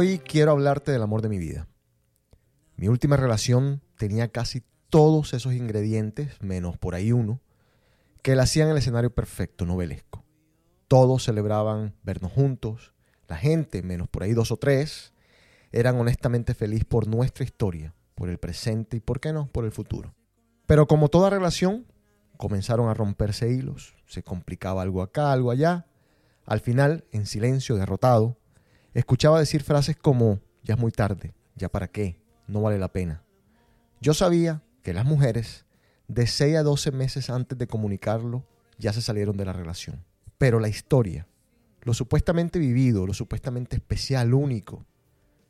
Hoy quiero hablarte del amor de mi vida. Mi última relación tenía casi todos esos ingredientes, menos por ahí uno, que la hacían el escenario perfecto, novelesco. Todos celebraban vernos juntos, la gente, menos por ahí dos o tres, eran honestamente feliz por nuestra historia, por el presente y, por qué no, por el futuro. Pero como toda relación, comenzaron a romperse hilos, se complicaba algo acá, algo allá. Al final, en silencio, derrotado, Escuchaba decir frases como, ya es muy tarde, ya para qué, no vale la pena. Yo sabía que las mujeres, de 6 a 12 meses antes de comunicarlo, ya se salieron de la relación. Pero la historia, lo supuestamente vivido, lo supuestamente especial, único,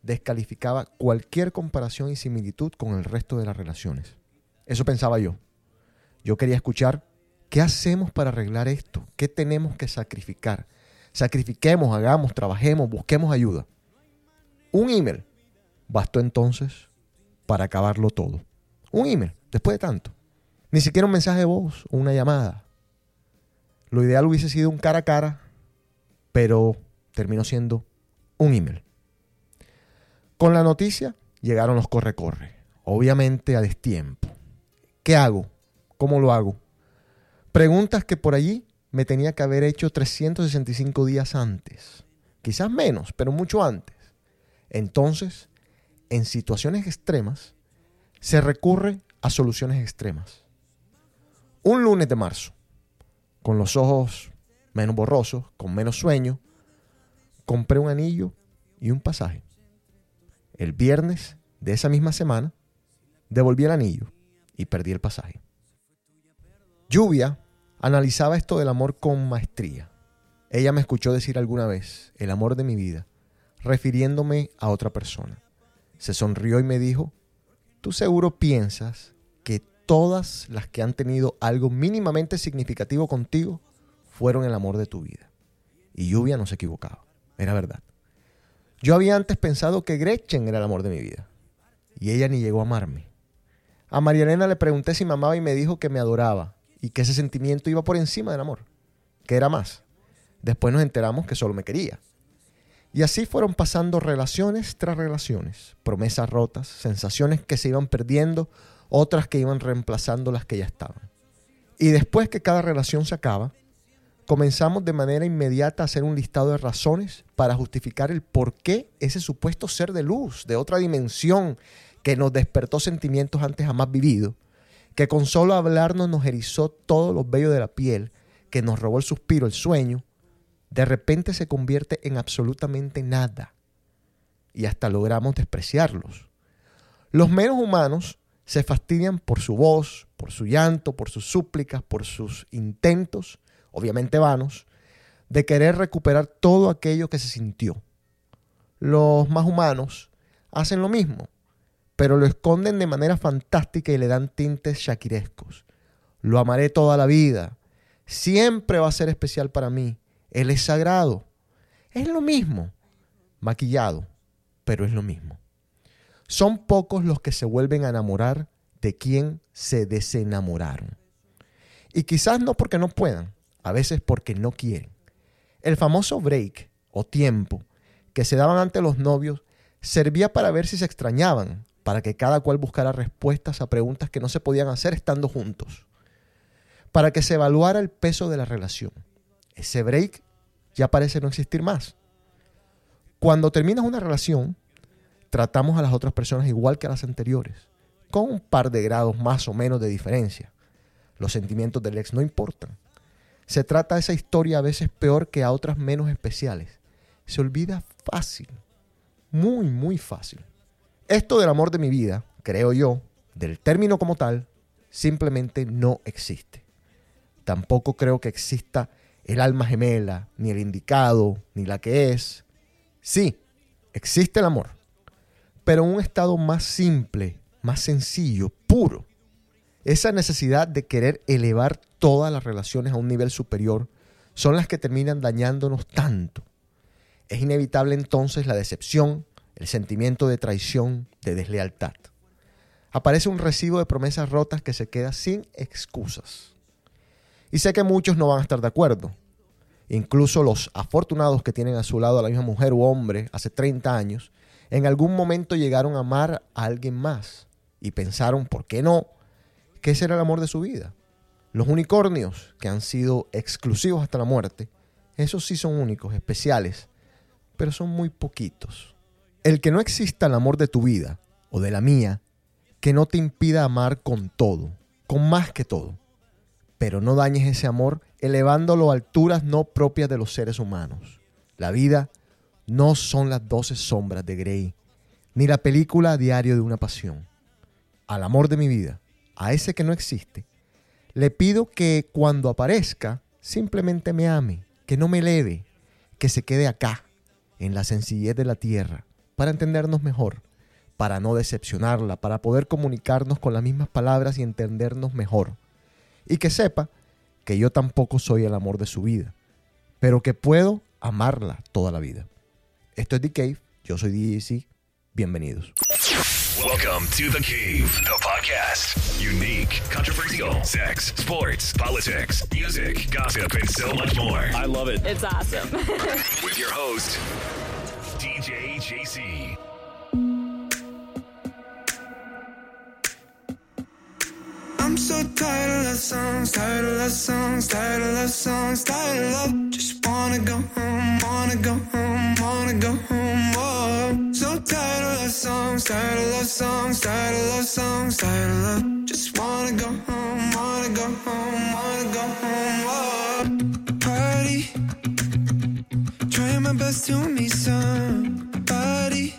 descalificaba cualquier comparación y similitud con el resto de las relaciones. Eso pensaba yo. Yo quería escuchar, ¿qué hacemos para arreglar esto? ¿Qué tenemos que sacrificar? Sacrifiquemos, hagamos, trabajemos, busquemos ayuda. Un email bastó entonces para acabarlo todo. Un email, después de tanto. Ni siquiera un mensaje de voz o una llamada. Lo ideal hubiese sido un cara a cara, pero terminó siendo un email. Con la noticia llegaron los corre-corre, obviamente a destiempo. ¿Qué hago? ¿Cómo lo hago? Preguntas que por allí me tenía que haber hecho 365 días antes. Quizás menos, pero mucho antes. Entonces, en situaciones extremas, se recurre a soluciones extremas. Un lunes de marzo, con los ojos menos borrosos, con menos sueño, compré un anillo y un pasaje. El viernes de esa misma semana, devolví el anillo y perdí el pasaje. Lluvia Analizaba esto del amor con maestría. Ella me escuchó decir alguna vez, el amor de mi vida, refiriéndome a otra persona. Se sonrió y me dijo, tú seguro piensas que todas las que han tenido algo mínimamente significativo contigo fueron el amor de tu vida. Y Lluvia no se equivocaba, era verdad. Yo había antes pensado que Gretchen era el amor de mi vida. Y ella ni llegó a amarme. A María Elena le pregunté si me amaba y me dijo que me adoraba y que ese sentimiento iba por encima del amor, que era más. Después nos enteramos que solo me quería. Y así fueron pasando relaciones tras relaciones, promesas rotas, sensaciones que se iban perdiendo, otras que iban reemplazando las que ya estaban. Y después que cada relación se acaba, comenzamos de manera inmediata a hacer un listado de razones para justificar el por qué ese supuesto ser de luz, de otra dimensión, que nos despertó sentimientos antes jamás vividos, que con solo hablarnos nos erizó todos los vellos de la piel, que nos robó el suspiro, el sueño, de repente se convierte en absolutamente nada. Y hasta logramos despreciarlos. Los menos humanos se fastidian por su voz, por su llanto, por sus súplicas, por sus intentos, obviamente vanos, de querer recuperar todo aquello que se sintió. Los más humanos hacen lo mismo pero lo esconden de manera fantástica y le dan tintes shakirescos. Lo amaré toda la vida. Siempre va a ser especial para mí. Él es sagrado. Es lo mismo. Maquillado, pero es lo mismo. Son pocos los que se vuelven a enamorar de quien se desenamoraron. Y quizás no porque no puedan, a veces porque no quieren. El famoso break o tiempo que se daban ante los novios servía para ver si se extrañaban, para que cada cual buscara respuestas a preguntas que no se podían hacer estando juntos, para que se evaluara el peso de la relación. Ese break ya parece no existir más. Cuando terminas una relación, tratamos a las otras personas igual que a las anteriores, con un par de grados más o menos de diferencia. Los sentimientos del ex no importan. Se trata de esa historia a veces peor que a otras menos especiales. Se olvida fácil, muy, muy fácil. Esto del amor de mi vida, creo yo, del término como tal, simplemente no existe. Tampoco creo que exista el alma gemela, ni el indicado, ni la que es. Sí, existe el amor, pero un estado más simple, más sencillo, puro. Esa necesidad de querer elevar todas las relaciones a un nivel superior son las que terminan dañándonos tanto. Es inevitable entonces la decepción, el sentimiento de traición, de deslealtad. Aparece un recibo de promesas rotas que se queda sin excusas. Y sé que muchos no van a estar de acuerdo. incluso los afortunados que tienen a su lado a la misma mujer u hombre hace 30 años, en algún momento llegaron a amar a alguien más y pensaron, ¿por qué no? Que ese era el amor de su vida. Los unicornios, que han sido exclusivos hasta la muerte, esos sí son únicos, especiales, pero son muy poquitos. El que no exista el amor de tu vida o de la mía, que no te impida amar con todo, con más que todo. Pero no dañes ese amor elevándolo a alturas no propias de los seres humanos. La vida no son las doce sombras de Grey, ni la película Diario de una Pasión. Al amor de mi vida, a ese que no existe, le pido que cuando aparezca simplemente me ame, que no me eleve, que se quede acá, en la sencillez de la tierra, para entendernos mejor, para no decepcionarla, para poder comunicarnos con las mismas palabras y entendernos mejor. Y que sepa que yo tampoco soy el amor de su vida, pero que puedo amarla toda la vida. Esto es The Cave, yo soy DJC, bienvenidos. Welcome to The Cave, the podcast. Unique, controversial, sex, sports, politics, music, gossip, and so much more. I love it. It's awesome. With your host, I'm so tired of love songs, tired of love songs, tired of love songs, tired of love. Just wanna go home, wanna go home, wanna go home. So tired of love songs, tired of love songs, tired of love songs, tired of love. Just wanna go home, wanna go home, wanna go home. Trying my best to meet somebody,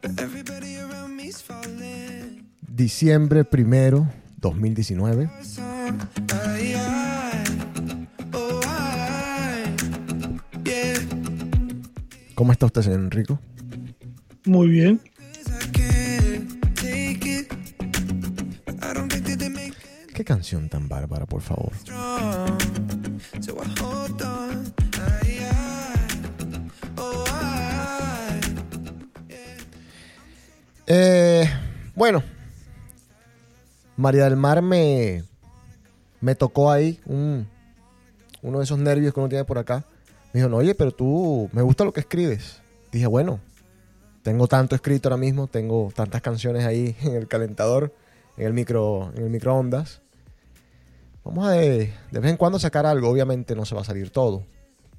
but everybody around me's falling. Diciembre primero, 2019. Ay, ay, oh, ay, yeah. ¿Cómo está usted, señor Enrico? Muy bien. ¿Qué canción tan bárbara, por favor? Eh, bueno, María del Mar me, me tocó ahí un, uno de esos nervios que uno tiene por acá. Me dijo, no, oye, pero tú, me gusta lo que escribes. Dije, bueno, tengo tanto escrito ahora mismo, tengo tantas canciones ahí en el calentador, en el, micro, en el microondas. Vamos a de, de vez en cuando sacar algo, obviamente no se va a salir todo,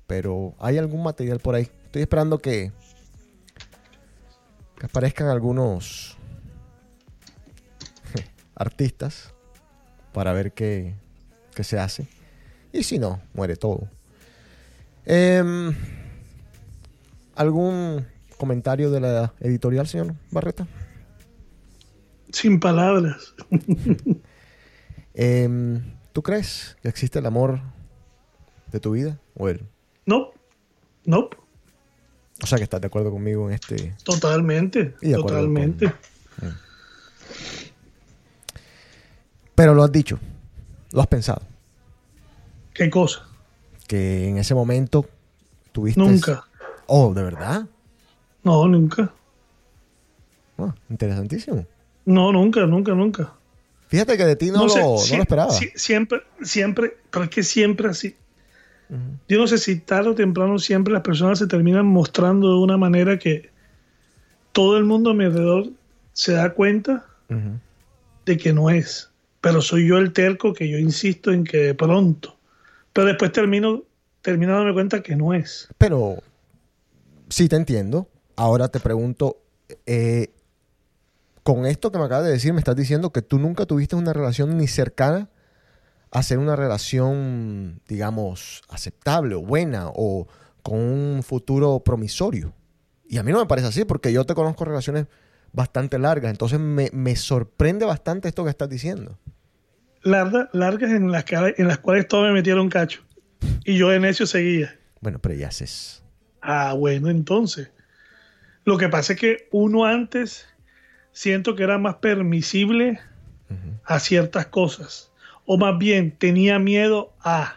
pero hay algún material por ahí. Estoy esperando que, que aparezcan algunos artistas para ver qué, qué se hace. Y si no, muere todo. Em, ¿Algún comentario de la editorial, señor Barreta? Sin palabras. Em, ¿Tú crees que existe el amor de tu vida? O, el, No. No. O sea, que estás de acuerdo conmigo en este... Totalmente. Totalmente. Pero lo has dicho, lo has pensado, ¿Qué cosa? que en ese momento tuviste... Nunca. Oh, ¿de verdad? No, nunca. Ah, interesantísimo. No, nunca, nunca, nunca. Fíjate que de ti no, sé, lo, no lo esperaba. sie- siempre, siempre, pero es que siempre así. Yo no sé si tarde o temprano siempre las personas se terminan mostrando de una manera que todo el mundo a mi alrededor se da cuenta de que no es. Pero soy yo el terco que yo insisto en que de pronto. Pero después termino, termino dándome cuenta que no es. Pero sí te entiendo. Ahora te pregunto, eh, con esto que me acabas de decir, me estás diciendo que tú nunca tuviste una relación ni cercana a ser una relación, digamos, aceptable o buena o con un futuro promisorio. Y a mí no me parece así porque yo te conozco relaciones bastante largas. Entonces me, me sorprende bastante esto que estás diciendo. Larga- largas en las, que- en las cuales todos me metieron cacho. Y yo de necio seguía. Bueno, pero ya haces. Ah, bueno, entonces. Lo que pasa es que uno antes siento que era más permisible a ciertas cosas. O más bien tenía miedo a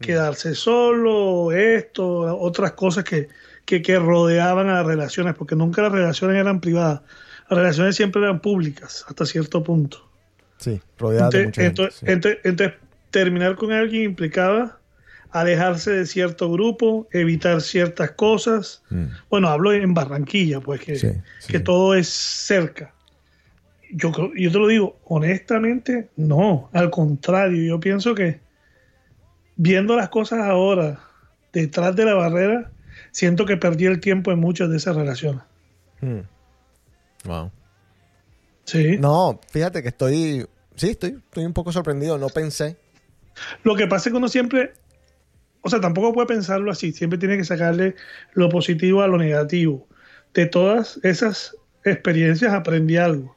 quedarse solo, esto, otras cosas que, que, que rodeaban a las relaciones, porque nunca las relaciones eran privadas. Las relaciones siempre eran públicas hasta cierto punto. Sí, rodeado de Entonces, mucha gente, entonces- sí. entonces- entonces, terminar con alguien implicaba alejarse de cierto grupo, evitar ciertas cosas. Mm. Bueno, hablo en Barranquilla, pues que, Sí, sí. que todo es cerca. Yo, yo te lo digo, honestamente, no. Al contrario, yo pienso que viendo las cosas ahora detrás de la barrera, siento que perdí el tiempo en muchas de esas relaciones. Mm. Wow. Sí. No, fíjate que estoy. Sí, estoy, estoy un poco sorprendido. No pensé. Lo que pasa es que uno siempre, o sea, tampoco puede pensarlo así, siempre tiene que sacarle lo positivo a lo negativo. De todas esas experiencias aprendí algo.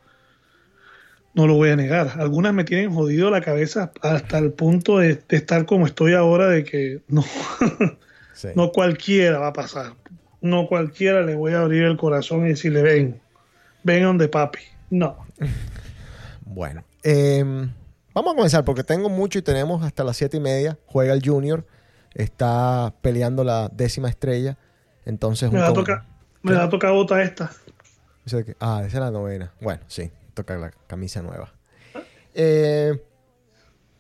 No lo voy a negar. Algunas me tienen jodido la cabeza hasta el punto de, de estar como estoy ahora, de que no, Sí. no cualquiera va a pasar. No cualquiera le voy a abrir el corazón y decirle, ven, ven donde papi. No. Bueno, em, vamos a comenzar porque tengo mucho y tenemos hasta las siete y media. Juega el Junior, está peleando la décima estrella. Entonces, Me un va a com- tocar, me va a tocar bota esta. Ah, esa es la novena. Bueno, sí, toca la camisa nueva. Eh,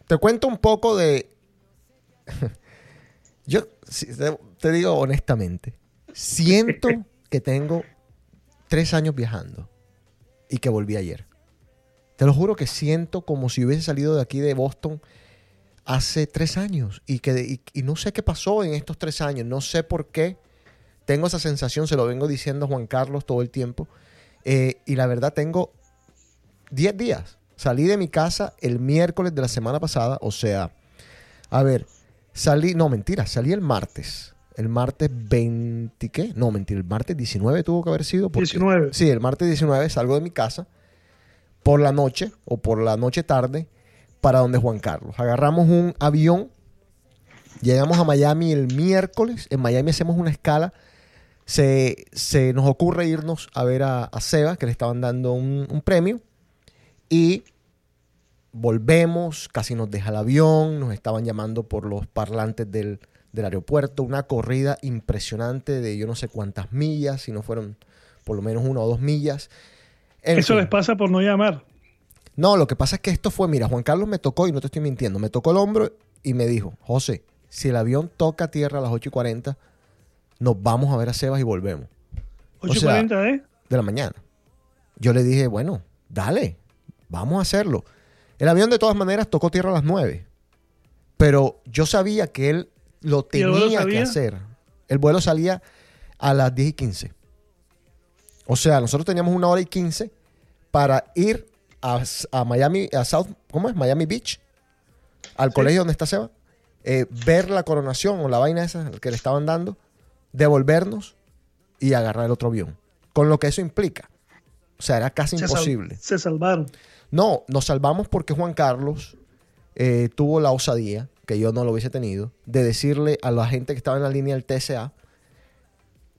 te cuento un poco de. Yo te, te digo honestamente, siento que tengo tres años viajando y que volví ayer. Te lo juro que siento como si hubiese salido de aquí de Boston hace tres años y que y, y no sé qué pasó en estos tres años, no sé por qué. Tengo esa sensación, se lo vengo diciendo a Juan Carlos todo el tiempo. Eh, y la verdad tengo 10 días. Salí de mi casa el miércoles de la semana pasada. O sea, a ver, salí, no, mentira, salí el martes. El martes 20, ¿qué? No, mentira, el martes 19 tuvo que haber sido. porque- 19. Sí, el martes 19 salgo de mi casa por la noche o por la noche tarde para donde Juan Carlos. Agarramos un avión, llegamos a Miami el miércoles. En Miami hacemos una escala se, se nos ocurre irnos a ver a, a Seba, que le estaban dando un, un premio, y volvemos, casi nos deja el avión, nos estaban llamando por los parlantes del, del aeropuerto, una corrida impresionante de yo no sé cuántas millas, si no fueron por lo menos una o dos millas. En Eso fin. les pasa por no llamar. No, lo que pasa es que esto fue, mira, Juan Carlos me tocó, y no te estoy mintiendo, me tocó el hombro y me dijo, José, si el avión toca tierra a las 8 y 40, nos vamos a ver a Sebas y volvemos. O sea, 8.40, ¿eh? de la mañana. Yo le dije, bueno, dale, vamos a hacerlo. El avión de todas maneras tocó tierra a las 9. Pero yo sabía que él lo ¿Y el vuelo tenía que hacer. El vuelo salía a las 10 y 15. O sea, nosotros teníamos una hora y 15 para ir a, a Miami, a South, ¿cómo es? Miami Beach, al colegio donde está Seba, eh, ver la coronación o la vaina esa que le estaban dando, devolvernos y agarrar el otro avión. Con lo que eso implica. O sea, era casi Se sal- imposible. se salvaron. No, nos salvamos porque Juan Carlos eh, tuvo la osadía, que yo no lo hubiese tenido, de decirle a la gente que estaba en la línea del TSA,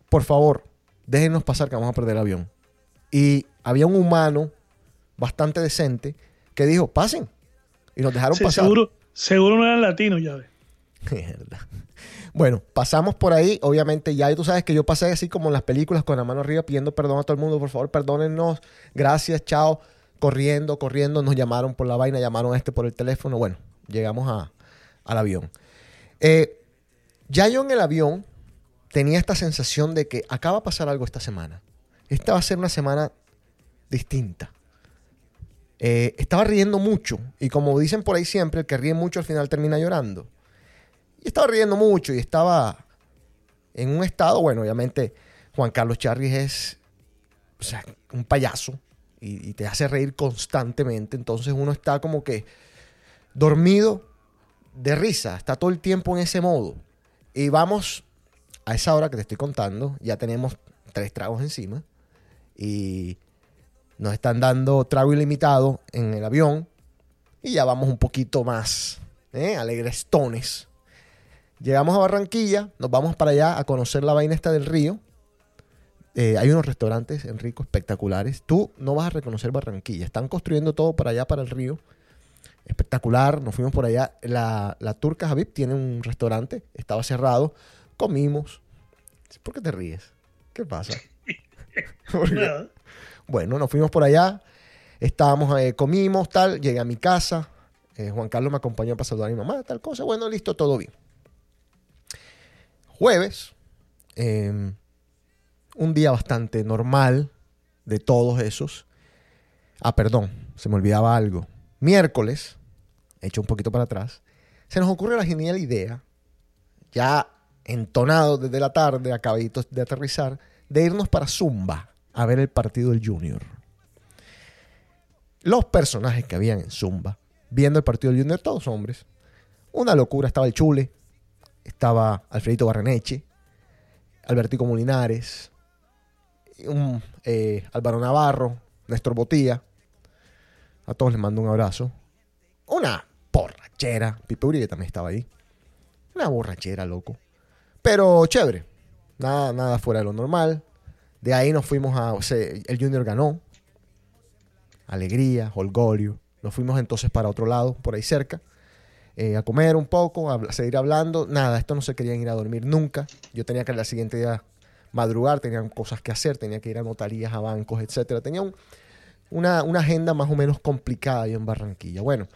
por favor, déjenos pasar que vamos a perder el avión. Y había un humano bastante decente que dijo, pasen. Y nos dejaron Sí, pasar. seguro, seguro no eran latinos, ya ves. Mierda. Bueno, pasamos por ahí. Obviamente, ya tú sabes que yo pasé así como en las películas con la mano arriba pidiendo perdón a todo el mundo. Por favor, perdónennos. Gracias, chao. Corriendo, corriendo. Nos llamaron por la vaina, llamaron a este por el teléfono. Bueno, llegamos a- al avión. Eh, ya yo en el avión tenía esta sensación de que acaba de pasar algo esta semana. Esta va a ser una semana distinta. Eh, estaba riendo mucho. Y como dicen por ahí siempre, el que ríe mucho al final termina llorando. Y estaba riendo mucho y estaba en un estado, bueno, obviamente Juan Carlos Charris es o sea, un payaso y, te hace reír constantemente. Entonces uno está como que dormido de risa, está todo el tiempo en ese modo. Y vamos a esa hora que te estoy contando, ya tenemos tres tragos encima y nos están dando trago ilimitado en el avión y ya vamos un poquito más ¿eh? alegrestones. Llegamos a Barranquilla, nos vamos para allá a conocer la vaina esta del río. Eh, hay unos restaurantes en Rico espectaculares. Tú no vas a reconocer Barranquilla. Están construyendo todo para allá, para el río. Espectacular. Nos fuimos por allá. La, la Turca Javib tiene un restaurante. Estaba cerrado. Comimos. ¿Por qué te ríes? ¿Qué pasa? Bueno, nos fuimos por allá, estábamos, eh, comimos, tal, llegué a mi casa, eh, Juan Carlos me acompañó para saludar a mi mamá, tal cosa, bueno, listo, todo bien. Jueves, eh, un día bastante normal de todos esos. Ah, perdón, se me olvidaba algo. Miércoles, hecho un poquito para atrás, se nos ocurre la genial idea, ya entonado desde la tarde, acabaditos de aterrizar, de irnos para Zumba a ver el partido del Junior. Los personajes que habían en Zumba, viendo el partido del Junior, todos hombres. Una locura, estaba el Chule, estaba Alfredito Barreneche, Albertico Molinares, un, eh, Álvaro Navarro, Néstor Botía. A todos les mando un abrazo. Una borrachera. Pipe Uribe también estaba ahí. Una borrachera, loco. Pero chévere. Nada, nada fuera de lo normal. De ahí nos fuimos a. el Junior ganó. Alegría, holgorio. Nos fuimos entonces para otro lado, por ahí cerca. eh, a comer un poco, a seguir hablando. Nada, esto no se querían ir a dormir nunca. Yo tenía que al siguiente día madrugar, tenía cosas que hacer, tenía que ir a notarías, a bancos, etcétera. Tenía un- una, agenda más o menos complicada yo en Barranquilla. Bueno,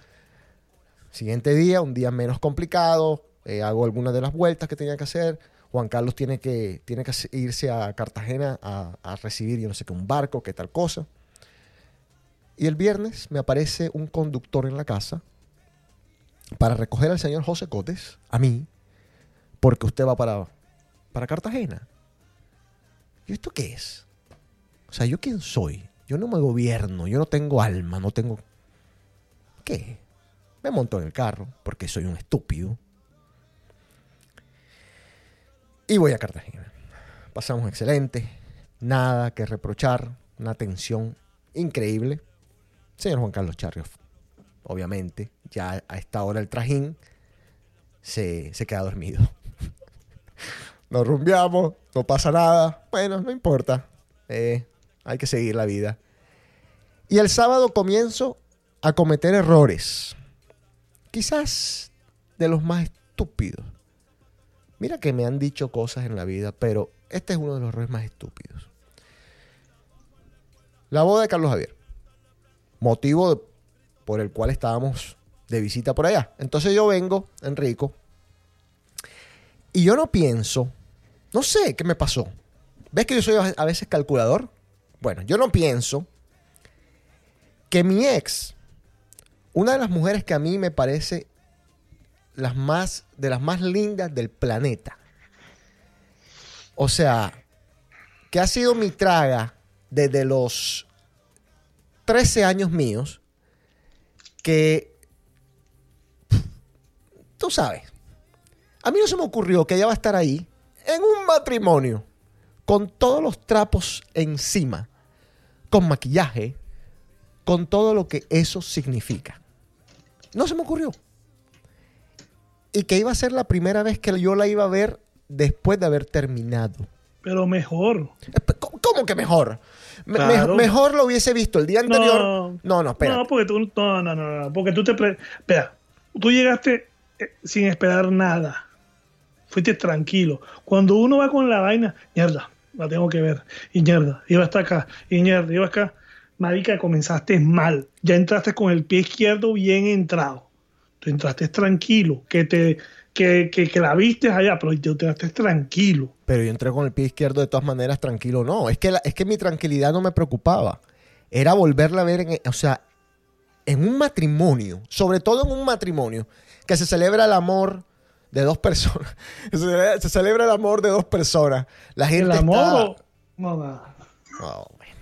siguiente día, un día menos complicado, eh, hago algunas de las vueltas que tenía que hacer. Juan Carlos tiene que, tiene que irse a Cartagena a, a recibir, yo no sé qué, un barco, qué tal cosa. Y el viernes me aparece un conductor en la casa para recoger al señor José Cotes, a mí, porque usted va para, para Cartagena. ¿Y esto qué es? O sea, ¿yo quién soy? Yo no me gobierno, yo no tengo alma, no tengo... ¿Qué? Me monto en el carro porque soy un estúpido. Y voy a Cartagena. Pasamos excelente, nada que reprochar, una atención increíble. Señor Juan Carlos Charrios, obviamente, ya a esta hora el trajín se, se queda dormido. Nos rumbeamos, no pasa nada. Bueno, no importa. Eh, hay que seguir la vida. Y el sábado comienzo a cometer errores. Quizás de los más estúpidos. Mira que me han dicho cosas en la vida, pero este es uno de los errores más estúpidos. La boda de Carlos Javier. Motivo por el cual estábamos de visita por allá. Entonces yo vengo, Enrico, y yo no pienso, no sé qué me pasó. ¿Ves que yo soy a veces calculador? Bueno, yo no pienso que mi ex, una de las mujeres que a mí me parece las más, de las más lindas del planeta. O sea, que ha sido mi traga desde los 13 años míos, que tú sabes, a mí no se me ocurrió que ella va a estar ahí en un matrimonio con todos los trapos encima, con maquillaje, con todo lo que eso significa. No se me ocurrió. Y que iba a ser la primera vez que yo la iba a ver después de haber terminado. Pero mejor. ¿Cómo que mejor? Me- me- Claro. mejor lo hubiese visto el día anterior. No. No, no, espera. No, porque tú, no, no, no, no, porque tú te... Espera, tú llegaste eh, sin esperar nada. Fuiste tranquilo. Cuando uno va con la vaina, mierda, la tengo que ver. Y mierda, iba hasta acá. Y mierda, iba acá. Marica, comenzaste mal. Ya entraste con el pie izquierdo bien entrado. Tú entraste tranquilo. Que te que, que, que la viste allá, pero tú entraste tranquilo. Pero yo entré con el pie izquierdo de todas maneras tranquilo. No, es que, es que mi tranquilidad no me preocupaba. Era volverla a ver, en, o sea, en un matrimonio, sobre todo en un matrimonio, que se celebra el amor de dos personas. Se celebra, se celebra el amor de dos personas. La gente El está-. No. Oh, bueno.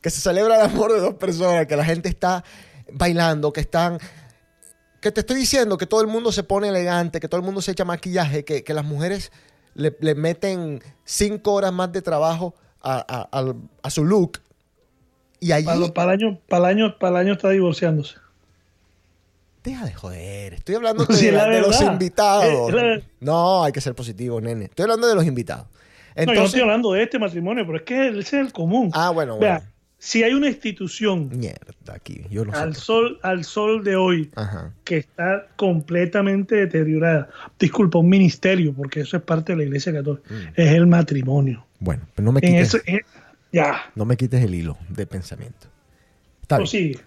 Que se celebra el amor de dos personas, que la gente está bailando, que están... Que te estoy diciendo que todo el mundo se pone elegante, que todo el mundo se echa maquillaje, que, que las mujeres le, le meten cinco horas más de trabajo a, a- al- a su look. Y allí... Para, para el año, para el año, para el año está divorciándose. Deja de joder. Estoy hablando Sí, de, la de los invitados. La- No, hay que ser positivo, nene. Estoy hablando de los invitados. no, yo no estoy hablando de este matrimonio, pero es que ese es el común. ah, bueno, Vea, bueno. si hay una institución Mierda, aquí. Yo sé. al sol, al sol de hoy Ajá. que está completamente deteriorada, disculpa, un ministerio, porque eso es parte de la iglesia católica, Mm. es el matrimonio. Bueno, pero no me quites, eso, ya, no me quites el hilo de pensamiento. Está bien.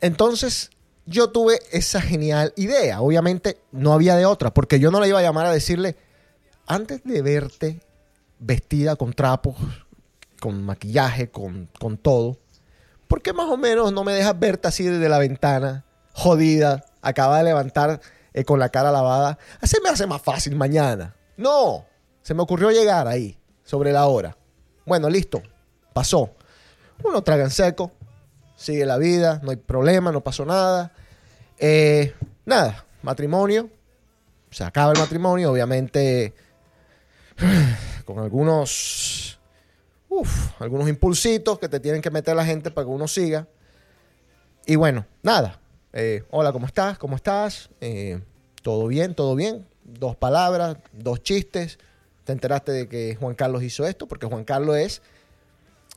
Entonces, yo tuve esa genial idea. Obviamente, no había de otra, porque yo no la iba a llamar a decirle, antes de verte vestida con trapos, con maquillaje, con, con todo, ¿por qué más o menos no me dejas verte así desde la ventana, jodida, acaba de levantar eh, con la cara lavada? Así me hace más fácil mañana. No, se me ocurrió llegar ahí, sobre la hora. Bueno, listo, pasó. Uno traga en seco, sigue la vida, no hay problema, no pasó nada. Eh, nada, matrimonio, se acaba el matrimonio, obviamente con algunos, uf, algunos impulsitos que te tienen que meter la gente para que uno siga. Y bueno, nada. Eh, hola, ¿cómo estás? ¿Cómo estás? Eh, ¿Todo bien? ¿Todo bien? Dos palabras, dos chistes. Te enteraste de que Juan Carlos hizo esto, porque Juan Carlos es,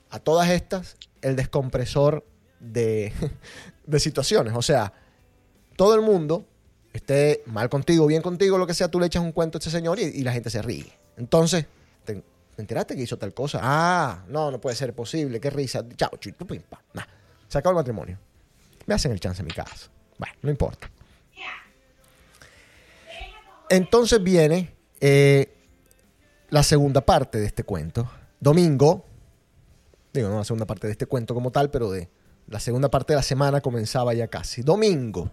a todas estas, el descompresor de, de situaciones. O sea, todo el mundo esté mal contigo, bien contigo, lo que sea, tú le echas un cuento a este señor y, la gente se ríe. Entonces, te, te enteraste que hizo tal cosa. Ah, no, no puede ser posible, qué risa. Chao, chito, pim, se acabó el matrimonio. Me hacen el chance en mi casa. Bueno, no importa. Entonces viene eh, la segunda parte de este cuento. Domingo, digo, no la segunda parte de este cuento como tal, pero de la segunda parte de la semana comenzaba ya casi. Domingo.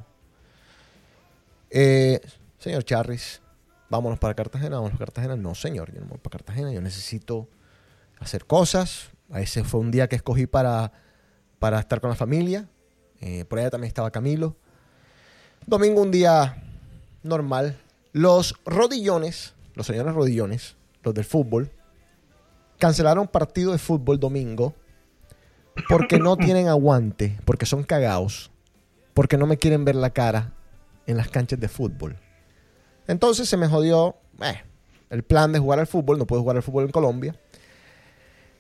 Eh, señor Charris, vámonos para Cartagena, vámonos para Cartagena. No, señor, yo no voy para Cartagena, yo necesito hacer cosas. Ese fue un día que escogí para, para estar con la familia. Eh, por allá también estaba Camilo. Domingo, un día normal. Los rodillones, los señores rodillones, los del fútbol, cancelaron partido de fútbol domingo porque no tienen aguante, porque son cagados, porque no me quieren ver la cara en las canchas de fútbol. Entonces se me jodió eh, el plan de jugar al fútbol, no puedo jugar al fútbol en Colombia.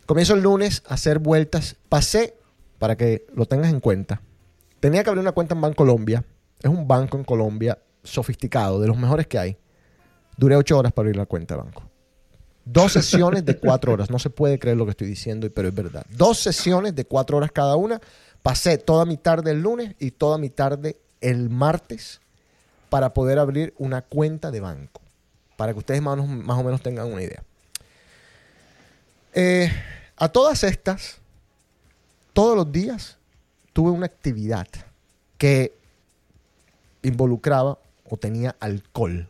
Comienzo el lunes a hacer vueltas. Pasé, para que lo tengas en cuenta, tenía que abrir una cuenta en Bancolombia. Es un banco en Colombia sofisticado, de los mejores que hay. Duré ocho horas para abrir la cuenta de banco. Dos sesiones de cuatro horas. No se puede creer lo que estoy diciendo, pero es verdad. Dos sesiones de cuatro horas cada una. Pasé toda mi tarde el lunes y toda mi tarde el martes para poder abrir una cuenta de banco. Para que ustedes más o menos, tengan una idea. Eh, a todas estas, todos los días tuve una actividad que involucraba o tenía alcohol,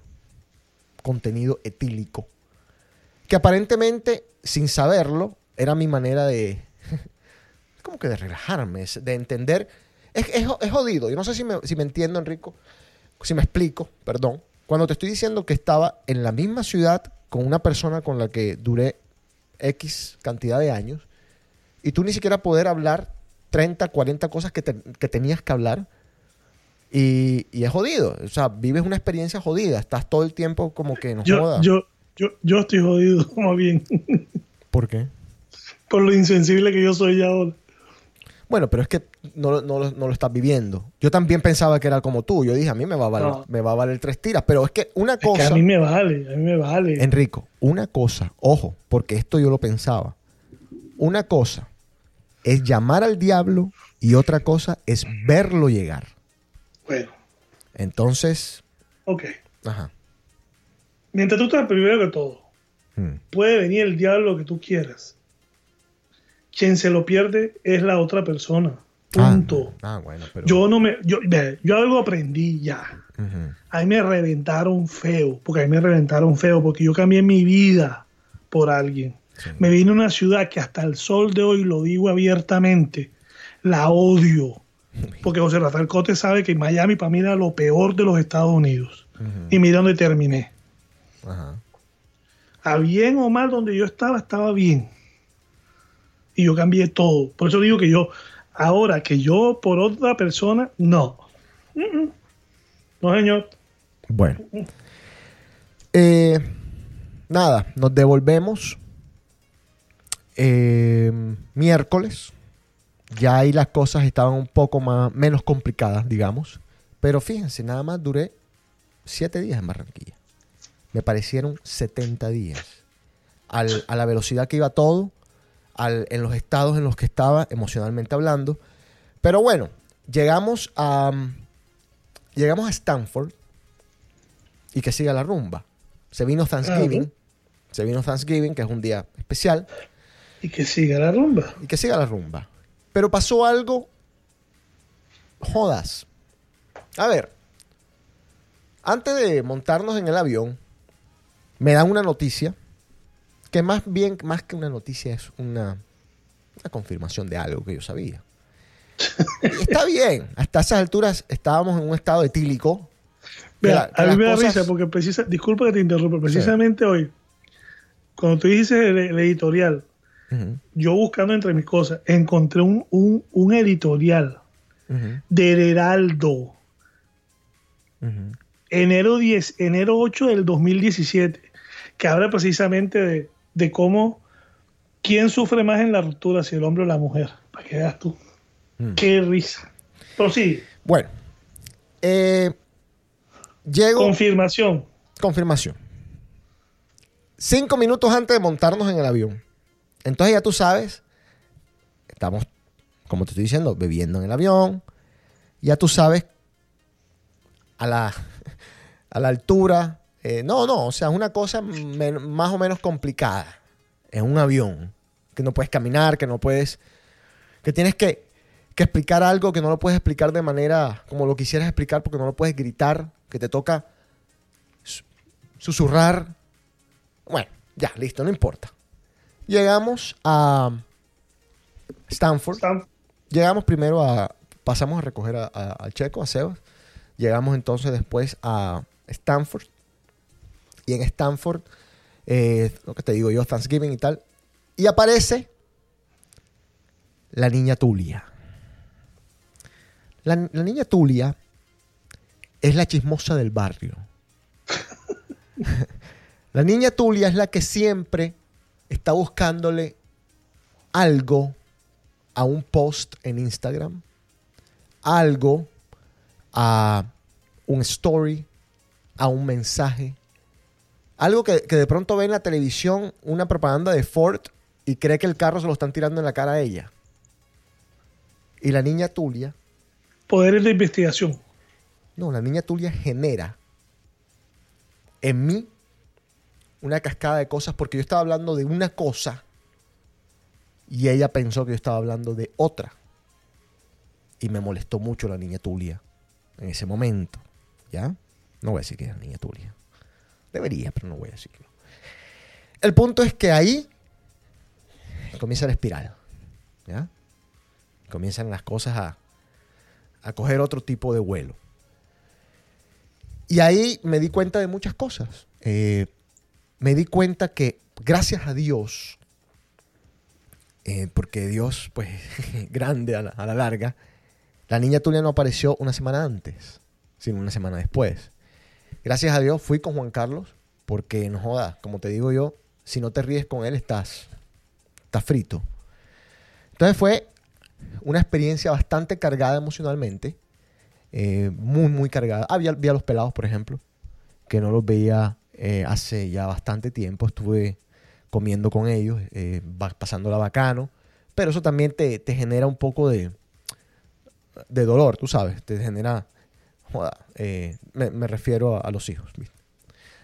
contenido etílico, que aparentemente, sin saberlo, era mi manera de, como que de relajarme, de entender. Es, es, es jodido, yo no sé si me, si me entiendo, Enrico, si me explico, perdón. Cuando te estoy diciendo que estaba en la misma ciudad con una persona con la que duré X cantidad de años, y tú ni siquiera poder hablar 30, 40 cosas que, te- que tenías que hablar, y, y es jodido. O sea, vives una experiencia jodida. Estás todo el tiempo como que no Yo, joda. yo, yo, yo estoy jodido, más bien, ¿Por qué? por lo insensible que yo soy ya ahora. Bueno, pero es que no, lo- no, lo- no lo estás viviendo. Yo también pensaba que era como tú. Yo dije, a mí me va a valer, No. me va a valer tres tiras. Pero es que una Es que cosa... a mí me vale, a mí me vale. Enrico, una cosa, ojo, porque esto yo lo pensaba. Una cosa es llamar al diablo y otra cosa es verlo llegar. Bueno, Entonces, ok. ajá. Mientras tú estás primero que todo, mm, puede venir el diablo que tú quieras. Quien se lo pierde es la otra persona. Punto. Ah, ah, bueno, pero. Yo no me. Yo, yo algo aprendí ya. Ujú, A mí me reventaron feo. Porque a mí me reventaron feo. Porque yo cambié mi vida por alguien. sí. Me vine a una ciudad que hasta el sol de hoy, lo digo abiertamente, la odio. Porque José Rafael Cote sabe que Miami para mí era lo peor de los Estados Unidos. Y mira dónde terminé. A bien o mal donde yo estaba, estaba bien. Y yo cambié todo. Por eso digo que yo, ahora que yo por otra persona, no. No, señor. Bueno. Eh, nada, nos devolvemos eh, miércoles. Ya ahí las cosas estaban un poco más, menos complicadas, digamos. Pero fíjense, nada más duré siete días en Barranquilla. Me parecieron 70 días. A la velocidad que iba todo, al- en los estados en los que estaba emocionalmente hablando. Pero bueno, llegamos a, llegamos a Stanford y que siga la rumba. Se vino Thanksgiving, Se vino Thanksgiving, que es un día especial, Y que siga la rumba. y que siga la rumba. Pero pasó algo. Jodas. A ver. Antes de montarnos en el avión, me dan una noticia. Que más bien, más que una noticia, es una, una confirmación de algo que yo sabía. Y está bien. Hasta esas alturas estábamos en un estado etílico. Vea, la- a mí me da cosas- risa porque precisa, disculpa que te interrumpa, precisamente hoy, cuando tú dices el, el editorial, yo buscando entre mis cosas, encontré un, un, un editorial ujú, del Heraldo, enero 10, enero 8 del 2017, que habla precisamente de, de cómo, quién sufre más en la ruptura, si el hombre o la mujer, para que veas tú. Mm. Qué risa. Prosigue. Bueno. eh, llego. Confirmación. Confirmación. Cinco minutos antes de montarnos en el avión. Entonces ya tú sabes, estamos, como te estoy diciendo, bebiendo en el avión. Ya tú sabes a la, a la altura. Eh, no, no, o sea, es una cosa más o menos complicada. En un avión. Que no puedes caminar, que no puedes. Que tienes que, que explicar algo que no lo puedes explicar de manera como lo quisieras explicar porque no lo puedes gritar. Que te toca susurrar. Bueno, ya, listo, no importa. Llegamos a Stanford. Llegamos primero a. Pasamos a recoger a- a- al Checo, a Sebas. Llegamos entonces después a Stanford. Y en Stanford, eh, lo que te digo yo, Thanksgiving y tal. Y aparece la niña Tulia. La, la niña Tulia es la chismosa del barrio. la niña Tulia es la que siempre está buscándole algo a un post en Instagram, algo a un story, a un mensaje, algo que, que de pronto ve en la televisión una propaganda de Ford y cree que el carro se lo están tirando en la cara a ella. Y la niña Tulia, Poderes de investigación. no, la niña Tulia genera en mí una cascada de cosas porque yo estaba hablando de una cosa y ella pensó que yo estaba hablando de otra. Y me molestó mucho la niña Tulia en ese momento. ¿Ya? No voy a decir que es la niña Tulia. Debería, pero no voy a decirlo. El punto es que ahí comienza la espiral. ¿Ya? Comienzan las cosas a, a coger otro tipo de vuelo. Y ahí me di cuenta de muchas cosas. Eh, me di cuenta que, gracias a Dios, eh, porque Dios, pues, grande a la, a la larga, la niña Tulia no apareció una semana antes, sino una semana después. Gracias a Dios fui con Juan Carlos, porque no joda, como te digo yo, si no te ríes con él, estás, estás frito. Entonces fue una experiencia bastante cargada emocionalmente, eh, muy, muy cargada. Ah, vi, a- los pelados, por ejemplo, que no los veía eh, hace ya bastante tiempo. Estuve comiendo con ellos, eh, pasándola bacano, pero eso también te, te genera un poco de, de dolor, tú sabes, te genera, joda, eh, me, me refiero a, a los hijos. ¿viste?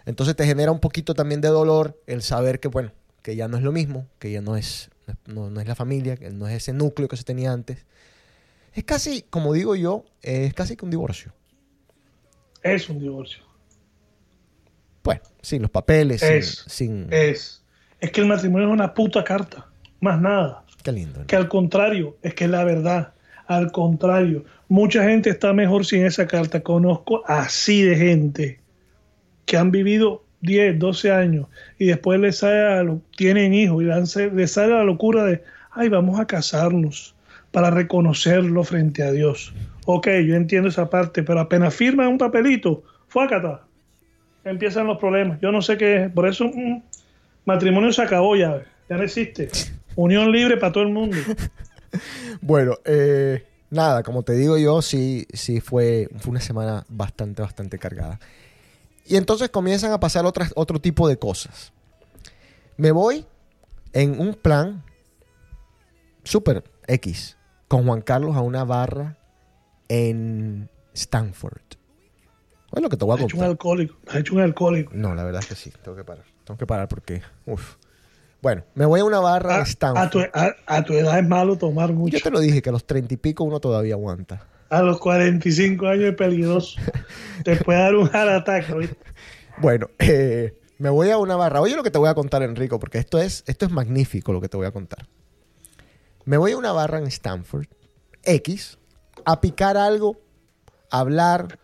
Entonces te genera un poquito también de dolor el saber que, bueno, que ya no es lo mismo, que ya no es, no, no es la familia, que no es ese núcleo que se tenía antes. Es casi, como digo yo, es casi que un divorcio. Es un divorcio. Bueno, sin los papeles, sin, Es. sin- Es. Es que el matrimonio es una puta carta. Más nada. Qué lindo. ¿no? Que al contrario, es que es la verdad. Al contrario, mucha gente está mejor sin esa carta. Conozco así de gente que han vivido 10, 12 años y después les sale lo- tienen hijos y les sale la locura de, ay, vamos a casarnos para reconocerlo frente a Dios. Ok, yo entiendo esa parte, pero apenas firman un papelito, fuácata, empiezan los problemas. Yo no sé qué es, por eso mm, matrimonio se acabó ya, ya no existe. Unión libre para todo el mundo. Bueno, eh, nada, como te digo yo, sí, sí fue, fue una semana bastante, bastante cargada. Y entonces comienzan a pasar otras, otro tipo de cosas. Me voy en un plan super X con Juan Carlos a una barra en Stanford. Lo que te voy a Has hecho un contar. alcohólico, has hecho un alcohólico. No, la verdad es que sí, tengo que parar. Tengo que parar porque. Uf. Bueno, me voy a una barra A, de a Stanford. tu, a- a tu edad es malo tomar mucho. Yo te lo dije que a los treinta y pico uno todavía aguanta. A los 45 años es peligroso. te puede dar un heart attack. Bueno, eh, me voy a una barra. Oye lo que te voy a contar, Enrico, porque esto es, esto es magnífico lo que te voy a contar. Me voy a una barra en Stanford, X, a picar algo, a hablar.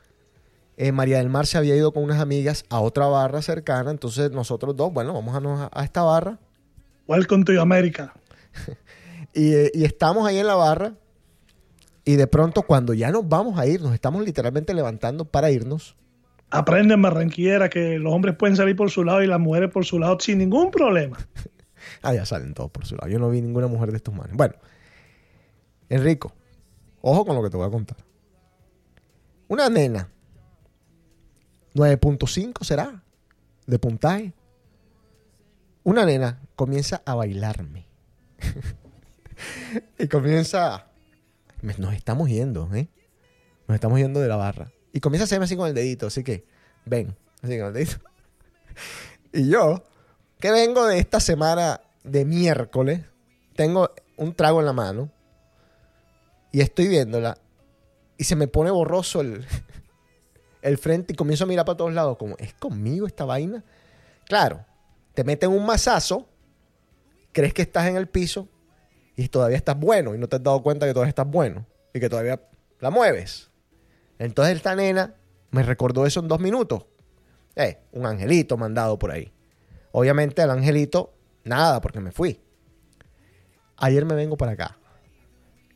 Eh, María del Mar se había ido con unas amigas a otra barra cercana, entonces nosotros dos, bueno, vamos a, nos- a esta barra. Welcome to America. Y, eh, y estamos ahí en la barra. Y de pronto, cuando ya nos vamos a ir, nos estamos literalmente levantando para irnos. Aprende en Barranquillera que los hombres pueden salir por su lado y las mujeres por su lado sin ningún problema. Ah, ya salen todos por su lado. Yo no vi ninguna mujer de estos manes. Bueno, Enrico, ojo con lo que te voy a contar. Una nena, 9.5 será, de puntaje. Una nena comienza a bailarme. y comienza... Nos estamos yendo, ¿eh? Nos estamos yendo de la barra. Y comienza a hacerme así con el dedito, así que, ven, así con el dedito. y yo, que vengo de esta semana de miércoles, tengo un trago en la mano y estoy viéndola y se me pone borroso el, el frente y comienzo a mirar para todos lados como, ¿es conmigo esta vaina? Claro, te meten un mazazo, crees que estás en el piso y todavía estás bueno y no te has dado cuenta que todavía estás bueno y que todavía la mueves. Entonces esta nena me recordó eso en dos minutos. Eh, un angelito mandado por ahí. Obviamente al angelito, nada, porque me fui. Ayer me vengo para acá.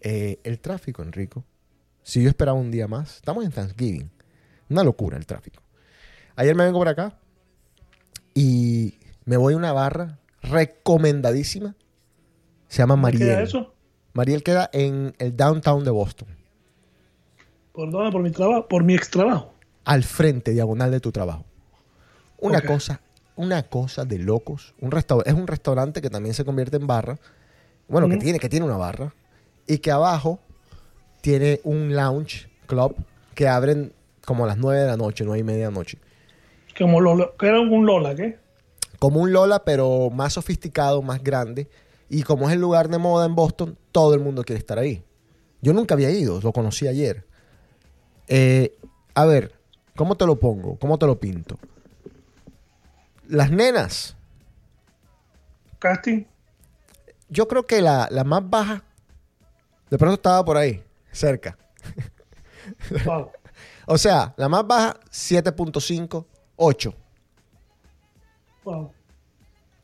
Eh, el tráfico, Enrico. Si yo esperaba un día más, estamos en Thanksgiving. Una locura el tráfico. Ayer me vengo para acá y me voy a una barra recomendadísima. Se llama ¿Qué Mariel. era eso? Mariel queda en el downtown de Boston. ¿Por dónde? Por mi trabajo, por mi ex trabajo. al frente, diagonal de tu trabajo. Una cosa, una cosa de locos. Un es un restaurante que también se convierte en barra. Bueno, que tiene, que tiene una barra. Y que abajo tiene un lounge club que abren como a las 9 de la noche, 9 y media de la noche. Como Lola, que era un Lola, ¿qué? Como un Lola, pero más sofisticado, más grande. Y como es el lugar de moda en Boston, todo el mundo quiere estar ahí. Yo nunca había ido, lo conocí ayer. Eh, a ver, ¿cómo te lo pongo? ¿Cómo te lo pinto? Las nenas, Casting. yo creo que la, la más baja, de pronto estaba por ahí, cerca. Wow. O sea, la más baja, 7.5, 8. Wow.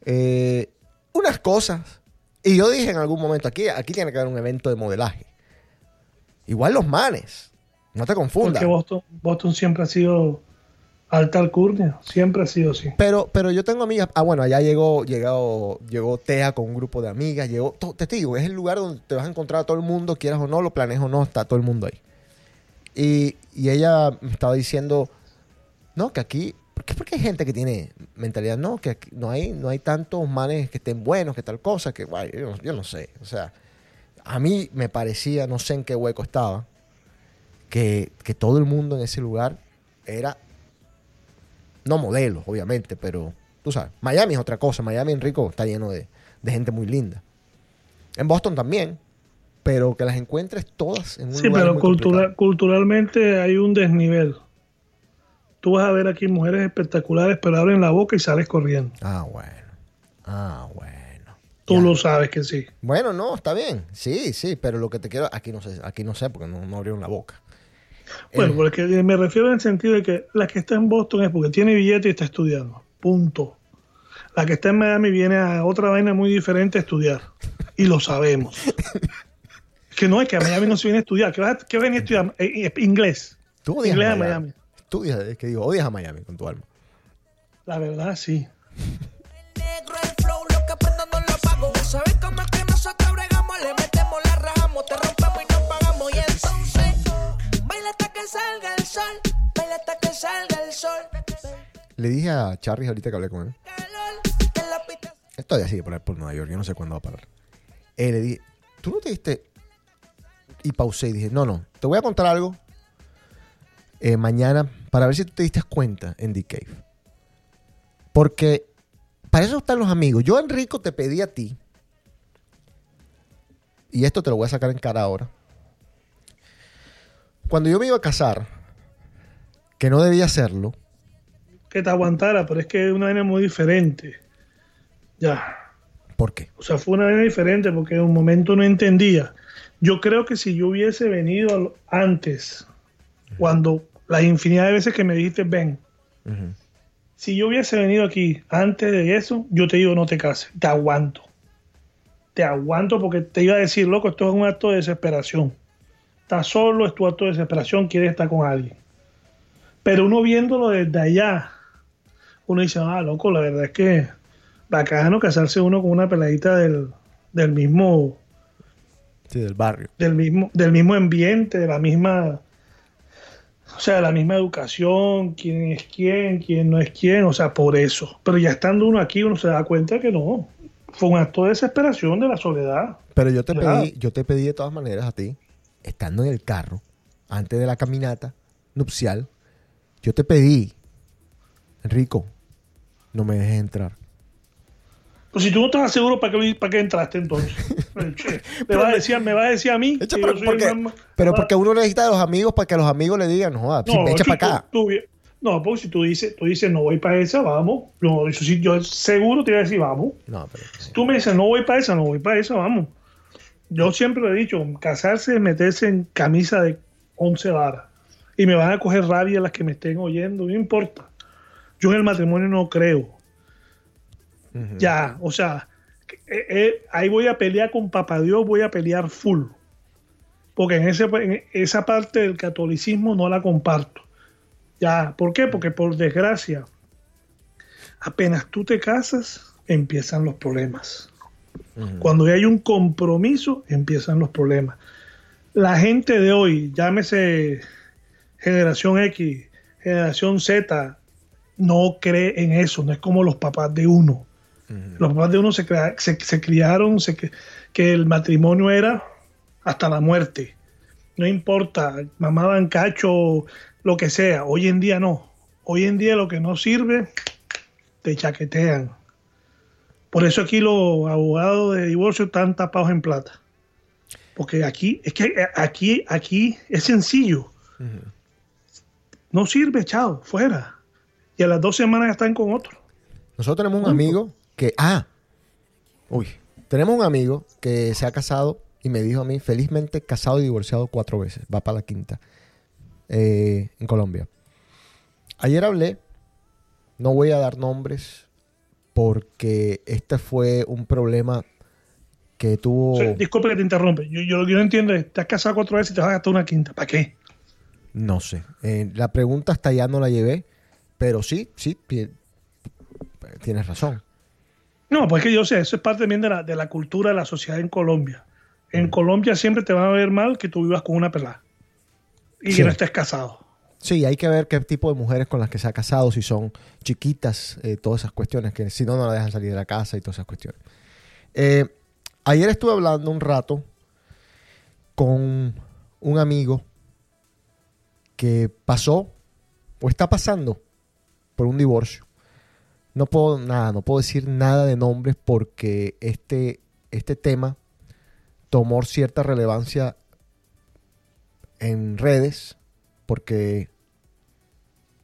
Eh, unas cosas. Y yo dije en algún momento, aquí, aquí tiene que haber un evento de modelaje. Igual los manes. No te confundas. Porque Boston, Boston siempre ha sido alta alcurnia. Siempre ha sido así. Pero, pero yo tengo amigas. Ah, bueno, allá llegó, llegó, llegó Tea con un grupo de amigas. Llegó, te digo, es el lugar donde te vas a encontrar a todo el mundo, quieras o no, lo planees o no, está todo el mundo ahí. Y, y ella me estaba diciendo, no, que aquí, ¿por qué? Porque hay gente que tiene mentalidad, no, que no hay, no hay tantos manes que estén buenos, que tal cosa, que guay, yo, no- yo no sé. O sea, a mí me parecía, no sé en qué hueco estaba, que, que todo el mundo en ese lugar era no modelos, obviamente, pero tú sabes, Miami es otra cosa. Miami, Enrico, está lleno de, de gente muy linda. En Boston también, pero que las encuentres todas en un Sí, lugar pero muy cultura- culturalmente hay un desnivel. Tú vas a ver aquí mujeres espectaculares, pero abren la boca y sales corriendo. Ah, bueno. Ah, bueno. Tú Ya. lo sabes que sí. Bueno, no, está bien. Sí, sí, pero lo que te quiero, aquí no sé, aquí no sé porque no, no abrieron la boca. Bueno, Eh, porque me refiero en el sentido de que la que está en Boston es porque tiene billete y está estudiando. Punto. La que está en Miami viene a otra vaina muy diferente a estudiar. Y lo sabemos. que no es que a Miami no se viene a estudiar. que vas a, que venir a estudiar? Eh, eh, inglés. Tú Inglés a a Miami. Miami. Tú es que digo, odias a Miami con tu alma. La verdad, sí. Le metemos, la rajamos, te rompemos y nos pagamos. Y entonces, baila hasta que salga el sol, baila hasta que salga el sol. Le dije a Charlie ahorita que hablé con él. Esto todavía sigue por por Nueva York, yo no sé cuándo va a parar. Eh, le dije, ¿tú no te diste? Y pausé y dije, no, no, te voy a contar algo eh, mañana para ver si tú te diste cuenta en The Cave. Porque para eso están los amigos. Yo, Enrico, te pedí a ti, y esto te lo voy a sacar en cara ahora. Cuando yo me iba a casar, que no debía hacerlo, Que te aguantara, pero es que es una vaina muy diferente. Ya. ¿por qué? O sea, fue una vaina diferente porque en un momento no entendía. Yo creo que si yo hubiese venido antes, cuando la infinidad de veces que me dijiste, ven, si yo hubiese venido aquí antes de eso, yo te digo, no te cases, te aguanto. Te aguanto porque te iba a decir, loco, esto es un acto de desesperación. Estás solo, es tu acto de desesperación, quieres estar con alguien. Pero uno viéndolo desde allá, uno dice, ah, loco, la verdad es que bacano casarse uno con una peladita del, del mismo Sí, del barrio. del mismo, del mismo ambiente, de la misma, o sea, la misma educación, quién es quién, quién no es quién, o sea, por eso. Pero ya estando uno aquí, uno se da cuenta que no. Fue un acto de desesperación de la soledad. Pero yo te pedí, yo te pedí de todas maneras a ti, estando en el carro, antes de la caminata nupcial, yo te pedí, Enrico, no me dejes entrar. Pues si tú no estás seguro, ¿para qué, para qué entraste entonces? Me, va a decir, me a decir a mí Echa, que pero, yo soy porque, el pero porque uno necesita de los amigos para que los amigos le digan, no, joda, sí, No, echa para acá. tú- tú- no, porque si tú dices, tú dices, no voy para esa, vamos. No, yo, sí- yo seguro te voy a decir, vamos. No, pero Tú me dices, no voy para esa, no voy para esa, vamos. Yo siempre lo he dicho, casarse es meterse en camisa de 11 varas. Y me van a coger rabia las que me estén oyendo, no importa. Yo en el matrimonio no creo. Ya, o sea, eh, eh, ahí voy a pelear con Papá Dios, voy a pelear full. Porque en, ese, en esa parte del catolicismo no la comparto. Ya, ¿por qué? Porque por desgracia, apenas tú te casas, empiezan los problemas. Cuando ya hay un compromiso, empiezan los problemas. La gente de hoy, llámese generación X, generación Z, no cree en eso, no es como los papás de uno. Los papás de uno se, crea- se, se criaron, se que, el matrimonio era hasta la muerte. No importa, mamaban cacho, lo que sea. Hoy en día no. Hoy en día lo que no sirve, te chaquetean. Por eso aquí los abogados de divorcio están tapados en plata. Porque aquí, es que aquí, aquí es sencillo. No sirve, chao, fuera. Y a las dos semanas ya están con otro. Nosotros tenemos un amigo que, ah, uy, tenemos un amigo que se ha casado y me dijo a mí, felizmente casado y divorciado cuatro veces, va para la quinta, eh, en Colombia. Ayer hablé, no voy a dar nombres porque este fue un problema que tuvo, disculpe que te interrumpe. Yo, yo lo que no entiendo es, te has casado cuatro veces y te vas a gastar una quinta. ¿Para qué? no sé, eh, la pregunta hasta allá no la llevé, pero sí, sí, ti- tienes razón. No, pues que yo sé, eso es parte también de la, de la cultura de la sociedad en Colombia. En Colombia siempre te van a ver mal que tú vivas con una pelada y Sí. que no estés casado. Sí, hay que ver qué tipo de mujeres con las que se ha casado, si son chiquitas, eh, todas esas cuestiones, que si no, no la dejan salir de la casa y todas esas cuestiones. Eh, ayer estuve hablando un rato con un amigo que pasó o está pasando por un divorcio. No puedo nada, no puedo decir nada de nombres porque este, este tema tomó cierta relevancia en redes porque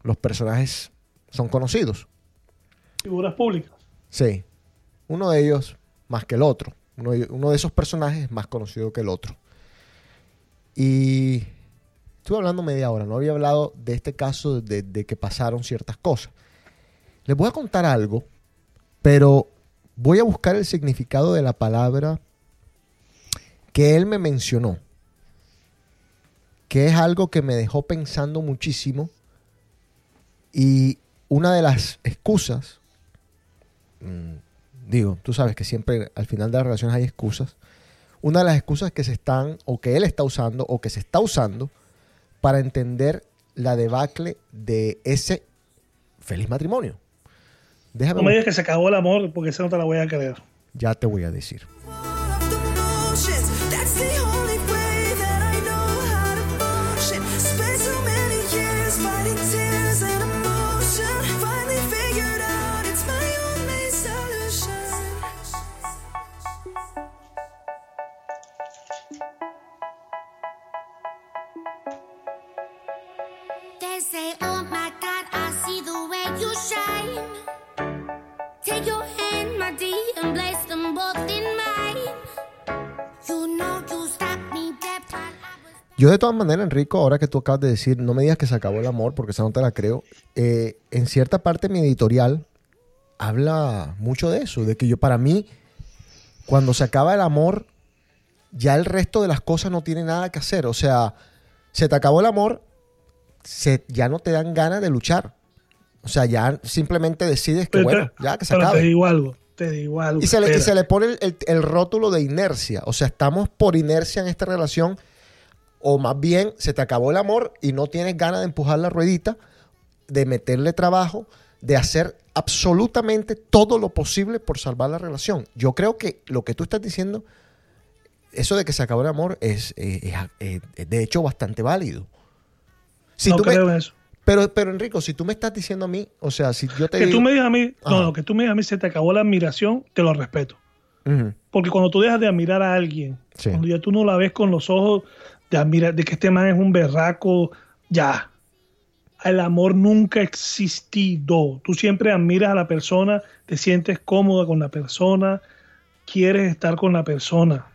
los personajes son conocidos. Figuras públicas. Sí. Uno de ellos más que el otro. Uno de, uno de esos personajes es más conocido que el otro. Y estuve hablando media hora. No había hablado de este caso de, de que pasaron ciertas cosas. Les voy a contar algo, pero voy a buscar el significado de la palabra que él me mencionó. Que es algo que me dejó pensando muchísimo. Y una de las excusas mm, digo, tú sabes que siempre al final de las relaciones hay excusas. Una de las excusas que se están, o que él está usando, o que se está usando, para entender la debacle de ese feliz matrimonio. Déjame, No me digas que se acabó el amor porque esa no te la voy a creer. ya te voy a decir. Yo de todas maneras, Enrico, ahora que tú acabas de decir, no me digas que se acabó el amor, porque esa no te la creo, eh, en cierta parte mi editorial habla mucho de eso, de que yo para mí, cuando se acaba el amor, ya el resto de las cosas no tiene nada que hacer. O sea, se te acabó el amor, se, ya no te dan ganas de luchar. O sea, ya simplemente decides que, Pero bueno, ya que se pero acabe. Te digo algo, te digo algo. Y se, le, y espera. se le pone el, el- el rótulo de inercia. O sea, estamos por inercia en esta relación. O más bien, se te acabó el amor y no tienes ganas de empujar la ruedita, de meterle trabajo, de hacer absolutamente todo lo posible por salvar la relación. Yo creo que lo que tú estás diciendo, eso de que se acabó el amor, es, eh, es, eh, es de hecho bastante válido. Si no tú me- creo en eso. pero, pero Enrico, si tú me estás diciendo a mí, o sea, si yo te Que digo... tú me digas a mí, Ajá. no, que tú me digas a mí se te acabó la admiración, te lo respeto. Porque cuando tú dejas de admirar a alguien, Sí. cuando ya tú no la ves con los ojos de que este man es un berraco, ya. El amor nunca ha existido. Tú siempre admiras a la persona, te sientes cómoda con la persona, quieres estar con la persona.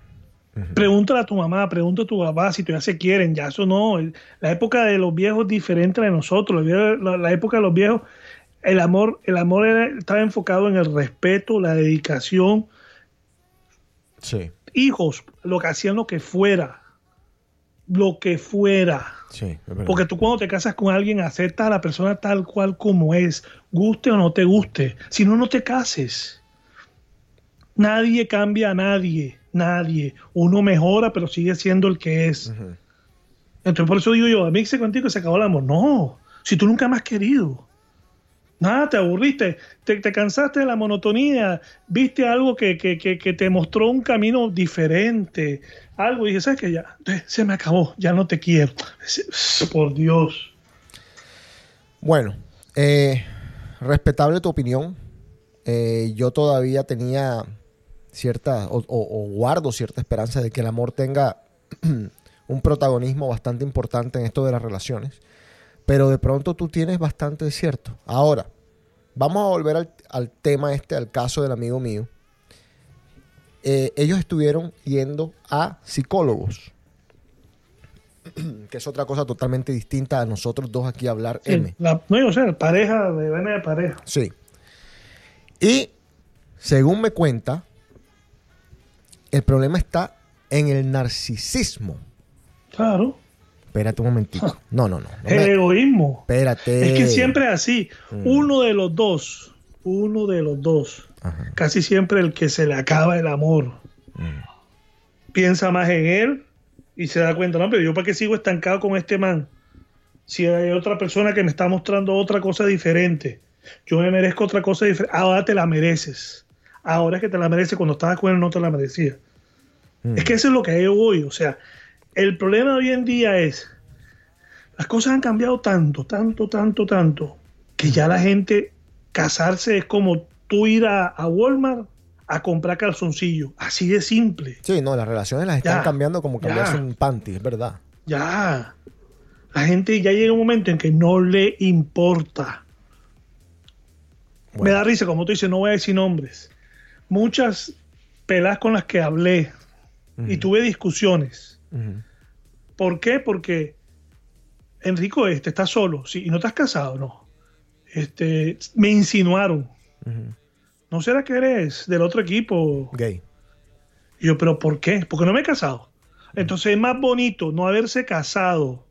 Pregúntale a tu mamá, pregúntale a tu papá si todavía se quieren. Ya eso no. La época de los viejos es diferente a la de nosotros. La, la- la época de los viejos, el amor, el amor era- estaba enfocado en el respeto, la dedicación, Sí, hijos, lo que hacían lo que fuera. Lo que fuera. sí. Porque tú cuando te casas con alguien aceptas a la persona tal cual como es, guste o no te guste. Si no, no te cases. Nadie cambia a nadie, nadie. Uno mejora, pero sigue siendo el que es. Entonces por eso digo yo, a mí se contigo se acabó el amor. No, si tú nunca me has querido. Nada, te aburriste, te, te cansaste de la monotonía, viste algo que, que- que- que te mostró un camino diferente, algo, y dije, ¿sabes qué? Ya, eh, se me acabó, ya no te quiero. Por Dios. Bueno, eh, respetable tu opinión. Eh, yo todavía tenía cierta, o, o- guardo cierta esperanza de que el amor tenga un protagonismo bastante importante en esto de las relaciones. Pero de pronto tú tienes bastante cierto. Ahora, vamos a volver al, al tema este, al caso del amigo mío. Eh, ellos estuvieron yendo a psicólogos. que es otra cosa totalmente distinta a nosotros dos aquí hablar M. La- no, o sea, pareja, de pareja. Sí. Y según me cuenta, el problema está en el narcisismo. Claro, Espérate un momentito. No, no, no. no me- egoísmo. espérate. Es que siempre es así. Mm. Uno de los dos, uno de los dos, Ajá. casi siempre el que se le acaba el amor, piensa más en él y se da cuenta, no, pero yo para qué sigo estancado con este man. Si hay otra persona que me está mostrando otra cosa diferente, yo me merezco otra cosa diferente. Ahora te la mereces. Ahora es que te la mereces. Cuando estabas con él no te la merecía. Mm. Es que eso es lo que yo voy. O sea, el problema de hoy en día es, las cosas han cambiado tanto, tanto, tanto, tanto, que ya la gente casarse es como tú ir a, a Walmart a comprar calzoncillo. Así de simple. Sí, no, las relaciones las están Ya, cambiando como cambiarse un panty, es verdad. Ya. La gente ya llega un momento en que no le importa. Me da risa, como tú dices, no voy a decir nombres. Muchas pelas con las que hablé y tuve discusiones. ¿Por qué? Porque Enrico, este está solo, sí, y no estás casado, no. Este, me insinuaron. ¿No será que eres del otro equipo? Gay. Y yo, ¿pero por qué? Porque no me he casado. Entonces es más bonito no haberse casado,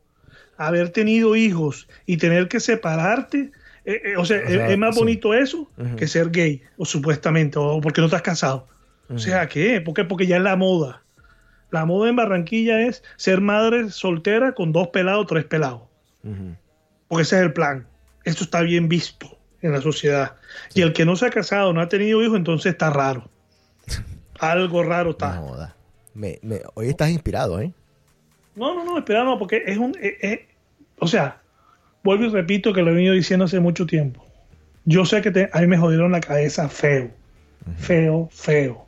haber tenido hijos y tener que separarte. Eh, eh, o, sea, O sea, es, es más sí. bonito eso que ser gay, o supuestamente, o porque no estás casado. O sea, ¿qué? ¿Por qué? Porque ya es la moda. La moda en Barranquilla es ser madre soltera con dos pelados, tres pelados. Porque ese es el plan. Esto está bien visto en la sociedad. Y el que no se ha casado, no ha tenido hijos, entonces está raro. Algo raro está. No. Me- me- hoy estás inspirado, ¿eh? No, no, no, espera, no, porque es un. eh, eh, o sea, vuelvo y repito que lo he venido diciendo hace mucho tiempo. Yo sé que te- a mí me jodieron la cabeza feo. Feo, feo.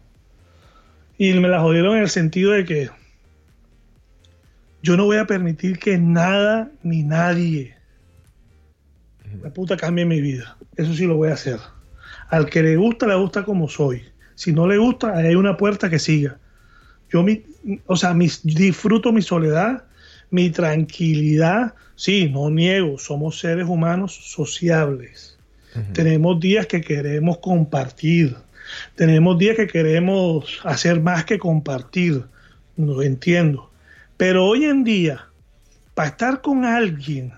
Y me la jodieron en el sentido de que yo no voy a permitir que nada ni nadie la puta cambie mi vida. Eso sí lo voy a hacer. Al que le gusta, le gusta como soy. Si no le gusta, hay una puerta que siga. Yo, mi, o sea, mis- disfruto mi soledad, mi tranquilidad. Sí, no niego, somos seres humanos sociables. Tenemos días que queremos compartir. Tenemos días que queremos hacer más que compartir. Lo entiendo. Pero hoy en día, para estar con alguien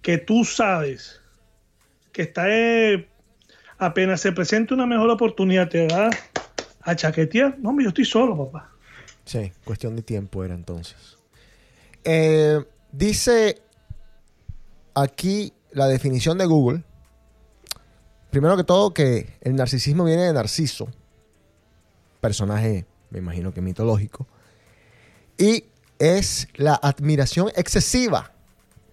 que tú sabes que está eh, apenas se presenta una mejor oportunidad, te va a chaquetear. No, yo estoy solo, papá. Sí, cuestión de tiempo era entonces. Eh, dice aquí la definición de Google. Primero que todo que el narcisismo viene de Narciso, personaje, me imagino que mitológico, y es la admiración excesiva,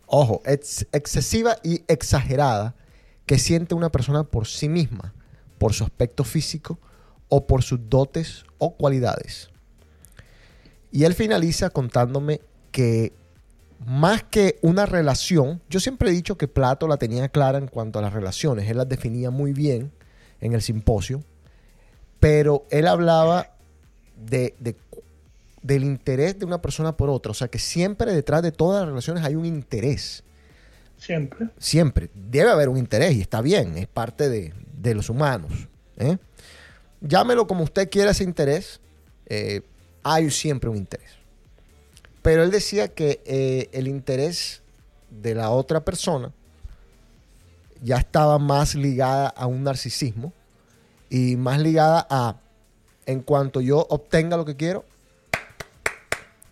ojo, ex- excesiva y exagerada que siente una persona por sí misma, por su aspecto físico o por sus dotes o cualidades. Y él finaliza contándome que más que una relación, yo siempre he dicho que Plato la tenía clara en cuanto a las relaciones, él las definía muy bien en el simposio, pero él hablaba de, de- del interés de una persona por otra, o sea que siempre detrás de todas las relaciones hay un interés, Siempre. siempre, debe haber un interés y está bien, es parte de, de los humanos. ¿eh? Llámelo como usted quiera ese interés, eh, hay siempre un interés. Pero él decía que eh, el interés de la otra persona ya estaba más ligada a un narcisismo y más ligada a, en cuanto yo obtenga lo que quiero,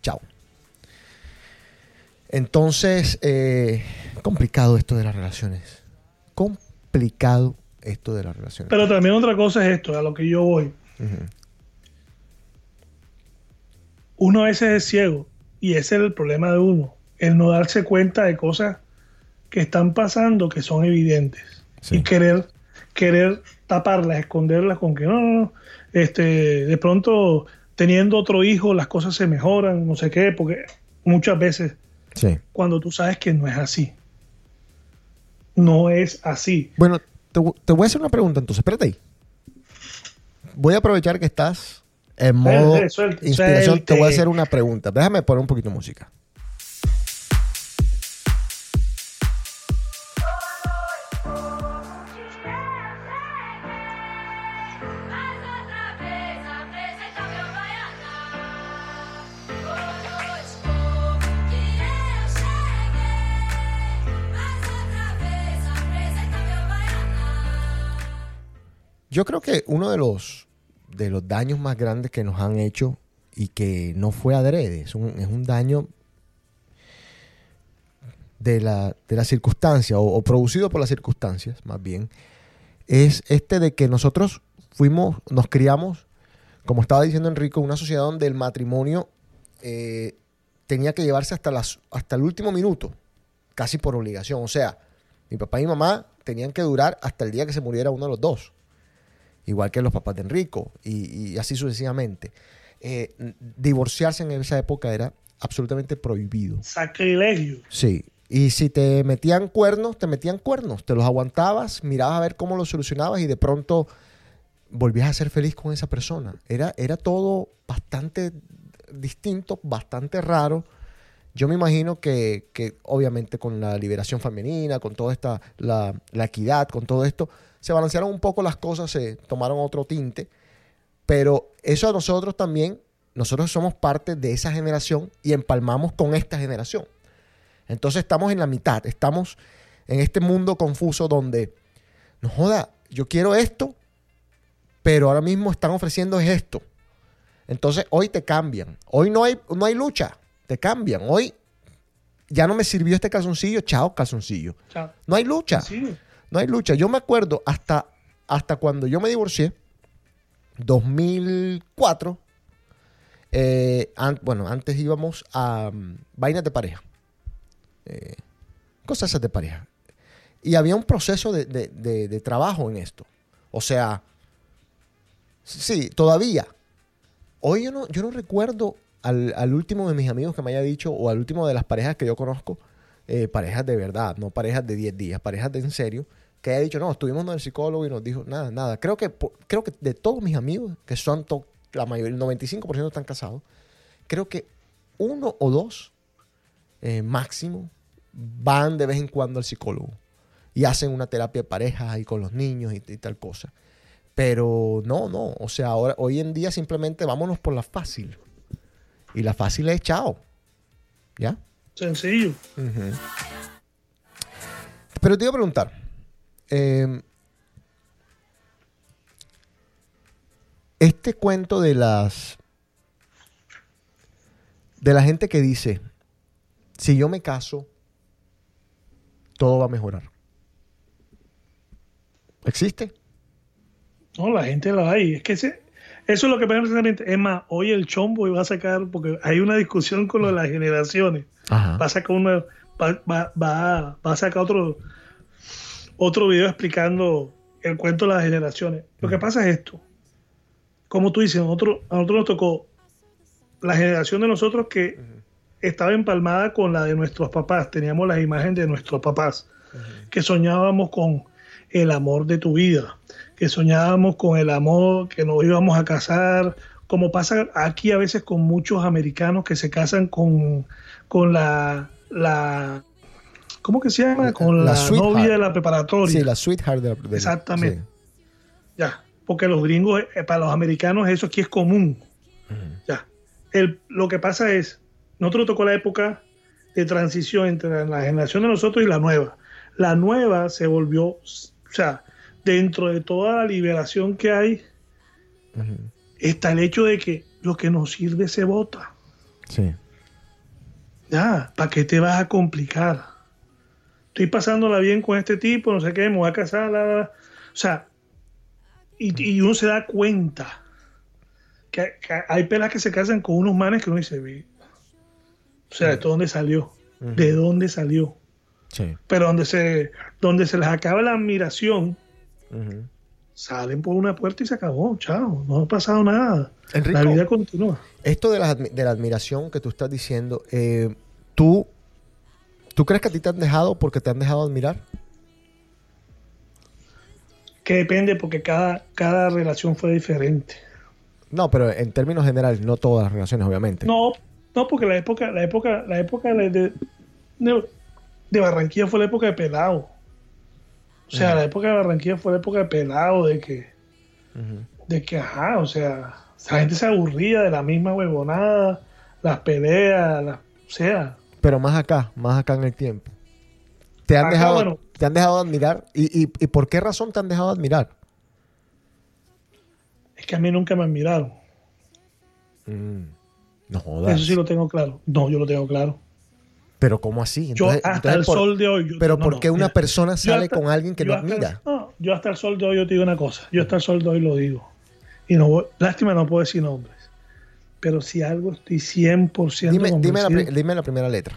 chao. Entonces, eh, complicado esto de las relaciones. Complicado esto de las relaciones. Pero también otra cosa es esto, a lo que yo voy. Uno a veces es ciego y ese es el problema de uno, el no darse cuenta de cosas que están pasando que son evidentes Sí. y querer querer taparlas, esconderlas con que no, no, no, este, de pronto teniendo otro hijo las cosas se mejoran, no sé qué, porque muchas veces Sí. cuando tú sabes que no es así. No es así. Bueno, te, te voy a hacer una pregunta entonces. Espérate ahí. Voy a aprovechar que estás en modo inspiración. Te voy a hacer una pregunta. Déjame poner un poquito de música. Yo creo que uno de los, de los daños más grandes que nos han hecho y que no fue adrede, es un, es un daño de la, de la circunstancia o, producido por las circunstancias, más bien, es este de que nosotros fuimos, nos criamos, como estaba diciendo Enrico, en una sociedad donde el matrimonio eh, tenía que llevarse hasta, las, hasta el último minuto, casi por obligación. O sea, mi papá y mi mamá tenían que durar hasta el día que se muriera uno de los dos. Igual que los papás de Enrico, y, y así sucesivamente. Eh, divorciarse en esa época era absolutamente prohibido. Sacrilegio. Sí. Y si te metían cuernos, te metían cuernos. Te los aguantabas, mirabas a ver cómo los solucionabas y de pronto volvías a ser feliz con esa persona. Era, era todo bastante distinto, bastante raro. Yo me imagino que, que obviamente con la liberación femenina, con toda esta, la, la equidad, con todo esto, se balancearon un poco las cosas, se tomaron otro tinte. Pero eso a nosotros también, nosotros somos parte de esa generación y empalmamos con esta generación. Entonces estamos en la mitad, estamos en este mundo confuso donde, no joda, yo quiero esto, pero ahora mismo están ofreciendo es esto. Entonces hoy te cambian, hoy no hay, no hay lucha, te cambian, hoy ya no me sirvió este calzoncillo, chao calzoncillo. Chao. No hay lucha, Sí. no hay lucha. Yo me acuerdo hasta, hasta cuando yo me divorcié, 2004, eh, an- bueno, antes íbamos a mm, vainas de pareja. Eh, cosas esas de pareja. Y había un proceso de, de- de- de trabajo en esto. O sea, sí, todavía. Hoy yo no, yo no recuerdo al, último de mis amigos que me haya dicho, o al último de las parejas que yo conozco, eh, parejas de verdad, no parejas de 10 días, parejas de en serio, que haya dicho, no, estuvimos con el psicólogo y nos dijo, nada, nada. Creo que, creo que de todos mis amigos, que son la mayoría, el 95% están casados, creo que uno o dos eh, máximo van de vez en cuando al psicólogo y hacen una terapia de pareja ahí con los niños y, y tal cosa. Pero no, no, o sea, ahora, hoy en día simplemente vámonos por la fácil. Y la fácil es chao. ¿Ya? Sencillo. Pero te iba a preguntar. eh, este cuento de las. de la gente que dice: si yo me caso, todo va a mejorar. ¿Existe? No, la gente lo hay. Es que ese- eso es lo que pasa precisamente. Es más, hoy el chombo va a sacar, porque hay una discusión con lo de las generaciones. Ajá. Va a sacar una, va, va, va, va a sacar otro, otro video explicando el cuento de las generaciones. Lo que pasa es esto. Como tú dices, nosotros, a nosotros nos tocó la generación de nosotros que estaba empalmada con la de nuestros papás. Teníamos las imágenes de nuestros papás. Que soñábamos con el amor de tu vida. Que soñábamos con el amor, que nos íbamos a casar. Como pasa aquí a veces con muchos americanos que se casan con, con la, la. ¿Cómo que se llama? Con La novia de la preparatoria. Sí, la sweetheart de la. la- Exactamente. sí. Ya, porque los gringos, eh, para los americanos eso aquí es común. Ya. El, lo que pasa es, nosotros tocó la época de transición entre la generación de nosotros y la nueva. La nueva se volvió, o sea, dentro de toda la liberación que hay, está el hecho de que lo que nos sirve se vota. Sí. Ya, ¿para qué te vas a complicar? Estoy pasándola bien con este tipo, no sé qué, me voy a casar, la, la, la. O sea, y, y uno se da cuenta que, que hay pelas que se casan con unos manes que uno dice, "Ve, o sea, ¿de dónde salió? ¿De dónde salió? Sí. Pero donde se, donde se les acaba la admiración, salen por una puerta y se acabó, chao, no ha pasado nada. Enrico. La vida continúa. Esto de la, de la admiración que tú estás diciendo, eh, ¿tú, ¿tú crees que a ti te han dejado porque te han dejado admirar? Que depende porque cada, cada relación fue diferente. No, pero en términos generales, no todas las relaciones, obviamente. No, no, porque la época, la época, la época de, de, de- de Barranquilla fue la época de pelado. O sea, la época de Barranquilla fue la época de pelado, de que, de que, ajá, o sea, la gente se aburría de la misma huevonada, las peleas, las, o sea, Pero más acá, más acá en el tiempo. Te han, Acá, dejado, bueno. te han dejado admirar. ¿Y, y, y por qué razón te han dejado admirar? es que a mí nunca me admiraron. No jodas. Eso sí lo tengo claro. No, yo lo tengo claro. Pero ¿cómo así? Yo Entonces- hasta entonces el por- sol de hoy. yo- pero no, ¿por no, qué una mira, persona yo sale hasta- con alguien que yo no hasta admira? no, yo hasta el sol de hoy yo te digo una cosa. Yo hasta el sol de hoy lo digo. Y no voy- lástima no puedo decir nombres. Pero si algo estoy 100% Dime, dime, la, dime la primera letra.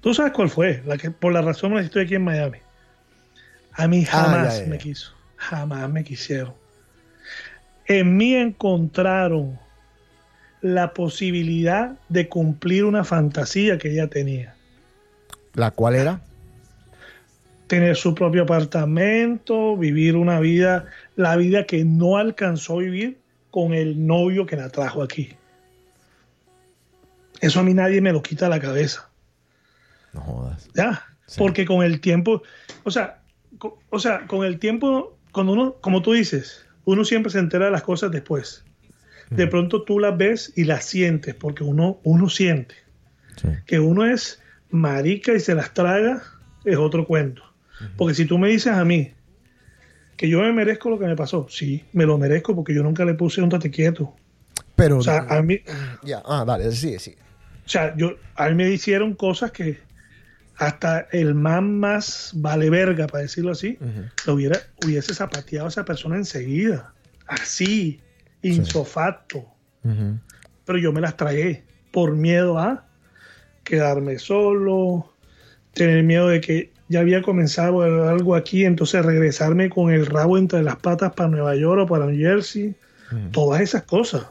Tú sabes cuál fue, la que por la razón por la que estoy aquí en Miami. A mí Ah, jamás ya, ya, me quiso. Jamás me quisieron. En mí encontraron la posibilidad de cumplir una fantasía que ella tenía. ¿La cual era? tener su propio apartamento, vivir una vida, la vida que no alcanzó a vivir con el novio que la trajo aquí. Eso a mí nadie me lo quita la cabeza, No jodas. ¿ya? Sí. Porque con el tiempo, o sea, co- o sea, con el tiempo, cuando uno, como tú dices, uno siempre se entera de las cosas después. De pronto tú las ves y las sientes, porque uno, uno siente. Sí. que uno es marica y se las traga, es otro cuento. Porque si tú me dices a mí que yo me merezco lo que me pasó, sí, me lo merezco porque yo nunca le puse un tate quieto. Pero. O sea, a mí, ya. Ah, dale, sí, sí. o sea, yo, a mí me hicieron cosas que hasta el man más vale verga, para decirlo así, lo hubiera, hubiese zapateado a esa persona enseguida. Así, insofacto. Pero yo me las tragué por miedo a quedarme solo, tener miedo de que ya había comenzado algo aquí, entonces regresarme con el rabo entre las patas para Nueva York o para New Jersey, todas esas cosas.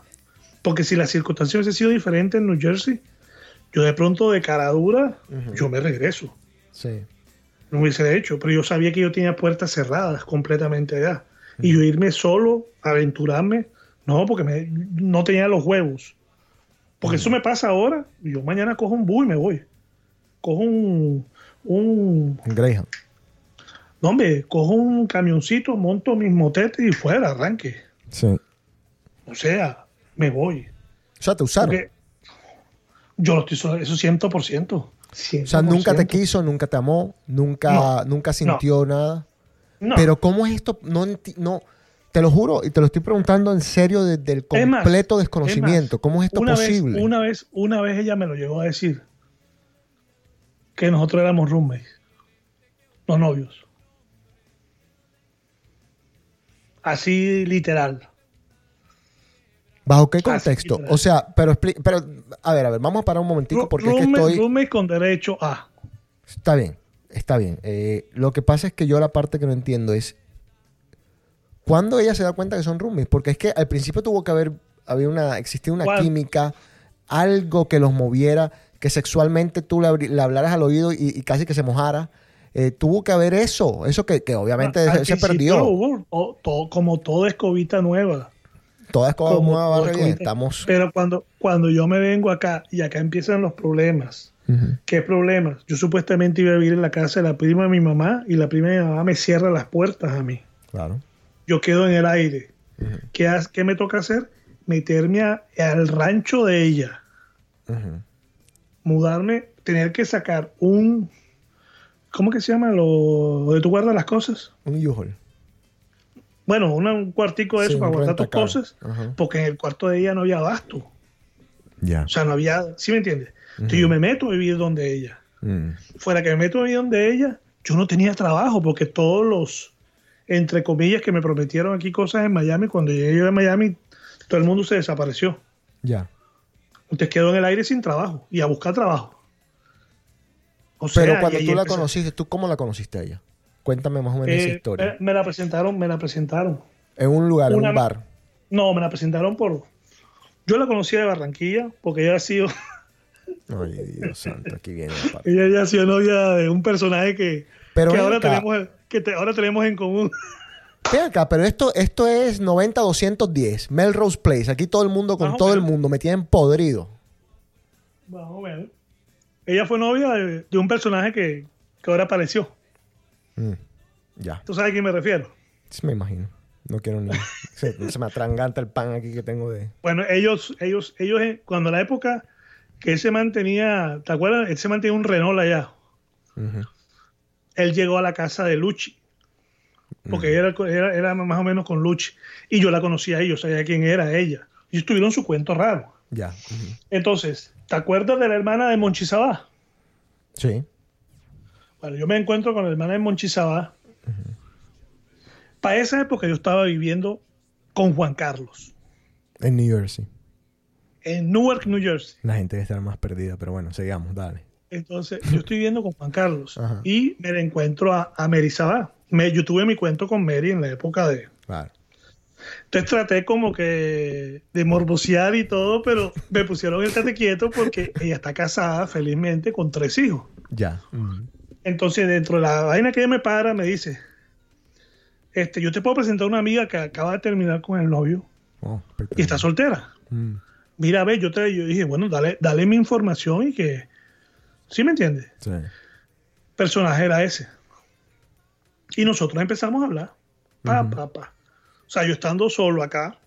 Porque si las circunstancias hubiesen sido diferentes en New Jersey, yo de pronto de cara dura, yo me regreso. Sí. No hubiese hecho, pero yo sabía que yo tenía puertas cerradas completamente allá. Y yo irme solo, aventurarme, no, porque me- no tenía los huevos. Porque eso me pasa ahora, yo mañana cojo un bus y me voy. Cojo un, un, En Greyhound. no hombre, cojo un camioncito, monto mis motetes y fuera, arranque. Sí. O sea, me voy. O sea, te usaron. Porque yo lo estoy, so- eso 100%. O sea, nunca te 100%. quiso, nunca te amó, nunca, No. nunca sintió nada. No. Pero ¿cómo es esto? No, no, te lo juro y te lo estoy preguntando en serio desde el Es más, completo es desconocimiento. más, ¿Cómo es esto una posible? Vez, una vez, una vez ella me lo llegó a decir que nosotros éramos roommates, los novios. Así literal. ¿Bajo qué contexto? O sea, pero, pero a ver, a ver, vamos a parar un momentico porque es que roommate- estoy... roommates con derecho a. Está bien, está bien. Eh, lo que pasa es que yo la parte que no entiendo es cuándo ella se da cuenta que son roomies, porque es que al principio tuvo que haber había una existía una ¿Cuál? química, algo que los moviera, que sexualmente tú le, hablaras al oído y, y casi que se mojara. Eh, tuvo que haber eso, eso que, que obviamente Al se, perdió. hubo, o- todo- como todo escobita nueva. Toda escoba como nueva bien. escobita. Estamos. Pero cuando, cuando yo me vengo acá y acá empiezan los problemas. ¿Qué problemas? Yo supuestamente iba a vivir en la casa de la prima de mi mamá y la prima de mi mamá me cierra las puertas a mí. Claro. Yo quedo en el aire. ¿Qué, me toca hacer? Meterme a- al rancho de ella. Mudarme, tener que sacar un... ¿Cómo que se llama? Lo donde tú guardas las cosas. Un U-Haul. Bueno, una- un cuartico de Sí, eso para guardar tus cosas. Porque en el cuarto de ella no había abasto. Ya. O sea, no había... ¿Sí me entiendes? Entonces yo me meto a vivir donde ella. Mm. fuera que me meto ahí donde ella, yo no tenía trabajo porque todos los, entre comillas, que me prometieron aquí cosas en Miami, cuando llegué yo a Miami, todo el mundo se desapareció. Ya. Entonces quedo en el aire sin trabajo y a buscar trabajo. O Pero cuando tú la conociste, ¿tú cómo la conociste a ella? Cuéntame más o menos esa Eh, historia. me, me la presentaron, me la presentaron. en un lugar, en un bar. No, me la presentaron por... Yo la conocía de Barranquilla porque ella ha sido, Ay, Dios santo, aquí viene la parte. ella ya ha sido novia de un personaje que, Pero que ahora acá. tenemos, que te- ahora tenemos en común. Acá, pero esto, esto es 90-210, Melrose Place. Aquí todo el mundo con todo el mundo, me tienen podrido. Más o menos. Ella fue novia de, de un personaje que, que ahora apareció. Mm, ya, ¿Tú sabes a quién me refiero? sí me imagino. No quiero ni... se, se me atranganta el pan aquí que tengo de... Bueno, ellos, ellos, ellos, eh, cuando la época que él se mantenía, ¿te acuerdas? Él se mantenía un Renault allá. Ujú. Él llegó a la casa de Luchi. Porque era, era, era más o menos con Luchi. Y yo la conocía a ellos, sabía quién era ella. Y estuvieron su cuento raro. Ya. Entonces, ¿te acuerdas de la hermana de Monchizabá? Sí. Bueno, yo me encuentro con la hermana de Monchizabá. Para esa época yo estaba viviendo con Juan Carlos En New Jersey. en Newark, New Jersey. La gente debe estar más perdida, pero bueno, sigamos, dale. Entonces, yo estoy viviendo con Juan Carlos Ajá. y me la encuentro a, a Mary Sabá. Me, yo tuve mi cuento con Mary en la época de... Claro. Entonces traté como que de morbosear y todo, pero me pusieron el tate quieto porque ella está casada felizmente con tres hijos. Ya. Entonces, dentro de la vaina que ella me para, me dice, este, yo te puedo presentar a una amiga que acaba de terminar con el novio Oh, y está soltera. Mm. Mira, a ver, yo te yo dije, bueno, dale, dale mi información y que... ¿Sí me entiendes? Sí. personaje era ese. Y nosotros empezamos a hablar. Pa, pa, pa. O sea, yo estando solo acá,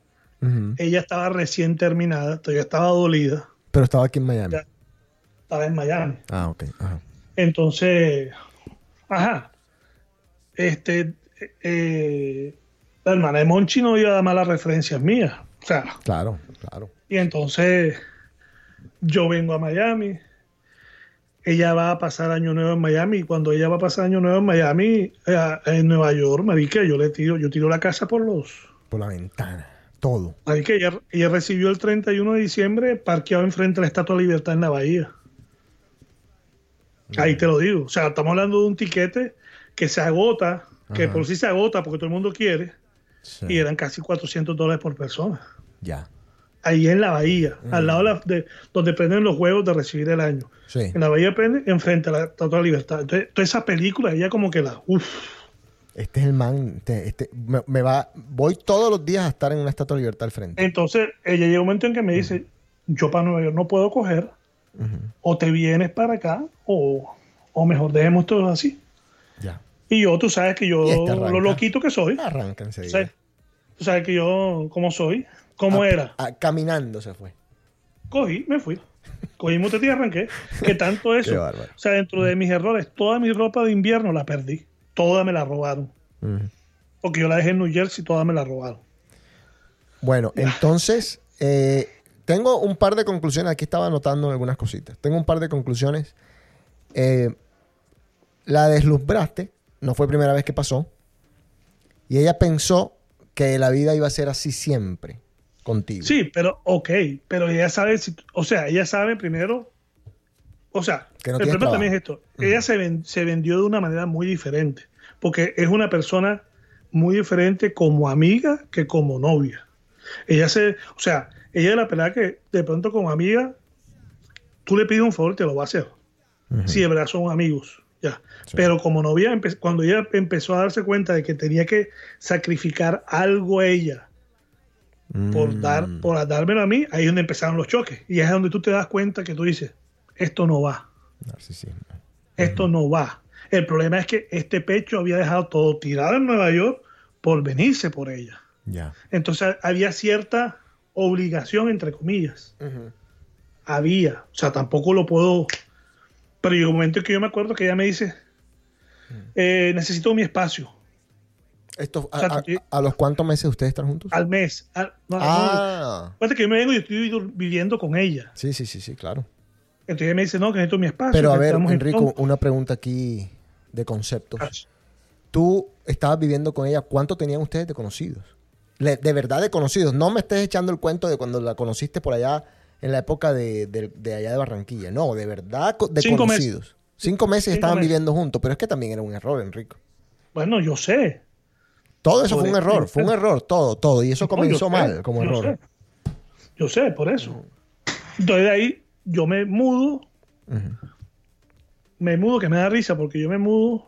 ella estaba recién terminada, todavía estaba dolida, Pero estaba aquí en Miami. Ya. estaba en Miami. Ah, ok. Ajá. Entonces, ajá. Este, eh, la hermana de Monchi no iba a dar malas referencias mías. O sea, Claro, claro. y entonces yo vengo a Miami. Ella va a pasar año nuevo en Miami. Y cuando ella va a pasar año nuevo en Miami, eh, en Nueva York, marica, yo le tiro, yo tiro la casa por los. Por la ventana. Todo. Marica, ella, ella recibió el 31 de diciembre parqueado enfrente de la Estatua de Libertad en la Bahía. Ahí te lo digo. O sea, estamos hablando de un tiquete que se agota, que Ajá. por sí se agota porque todo el mundo quiere, Sí. y eran casi 400 dólares por persona. Ya. Ahí en la bahía, al lado de, donde prenden los juegos de recibir el año. Sí. En la bahía prende enfrente a la Estatua de la Libertad. Entonces, toda esa película, ella como que la, uff, Este es el man. Este, este- me, me va, voy todos los días a estar en una estatua de libertad al frente. Entonces, ella llega un momento en que me dice, yo para Nueva York no puedo coger, o te vienes para acá, o, o mejor dejemos todo así. Ya. Y yo, tú sabes que yo, este lo loquito que soy, Arranca tú enseguida. sabes, tú sabes que yo, ¿cómo soy? ¿Cómo era? caminando se fue. Cogí, me fui. Cogí motete y arranqué. Que tanto eso. Qué bárbaro. o sea, dentro de mis errores, toda mi ropa de invierno la perdí. Toda me la robaron. Ujú. Porque yo la dejé en New Jersey, toda me la robaron. Bueno, entonces, eh, tengo un par de conclusiones. Aquí estaba anotando algunas cositas. Tengo un par de conclusiones. Eh, la deslumbraste, no fue primera vez que pasó. Y ella pensó que la vida iba a ser así siempre contigo. Sí, pero ok, pero ella sabe, si, o sea, ella sabe primero, o sea, Que no el problema también es esto, ella se, ven- se vendió de una manera muy diferente, porque es una persona muy diferente como amiga que como novia. Ella se, o sea, ella es la pelada que de pronto como amiga, tú le pides un favor, te lo va a hacer. Si de verdad son amigos, ya. Pero como novia, cuando ella empezó a darse cuenta de que tenía que sacrificar algo a ella, por Mm. dar por dármelo a mí, ahí es donde empezaron los choques. Y es donde tú te das cuenta que tú dices, esto no va, Narcisismo. esto no va. El problema es que este pecho había dejado todo tirado en Nueva York por venirse por ella. Ya. Entonces había cierta obligación, entre comillas. Había. O sea, tampoco lo puedo... Pero llegó un momento en que yo me acuerdo que ella me dice, eh, necesito mi espacio Esto, a, sea, a- los cuántos meses ustedes están juntos? al mes. Al- no, no, ah, que yo me vengo y estoy viviendo con ella. sí, sí, sí, sí, claro. Entonces ella me dice, no, que necesito mi espacio. Pero a ver, Enrico, una pregunta aquí de conceptos. Ah, Tú estabas viviendo con ella, ¿cuánto tenían ustedes de conocidos? Le- de verdad de conocidos. No me estés echando el cuento de cuando la conociste por allá en la época de, de- de allá de Barranquilla. No, de verdad de Cinco meses. conocidos. Cinco meses Cinco estaban meses. viviendo juntos, pero es que también era un error, Enrico. Bueno, yo sé. Todo eso Por fue un error, fue un error, todo, todo. Y eso comenzó sé, mal como yo error. sé. Yo sé, por eso. Entonces de ahí yo me mudo. Me mudo, que me da risa, porque yo me mudo.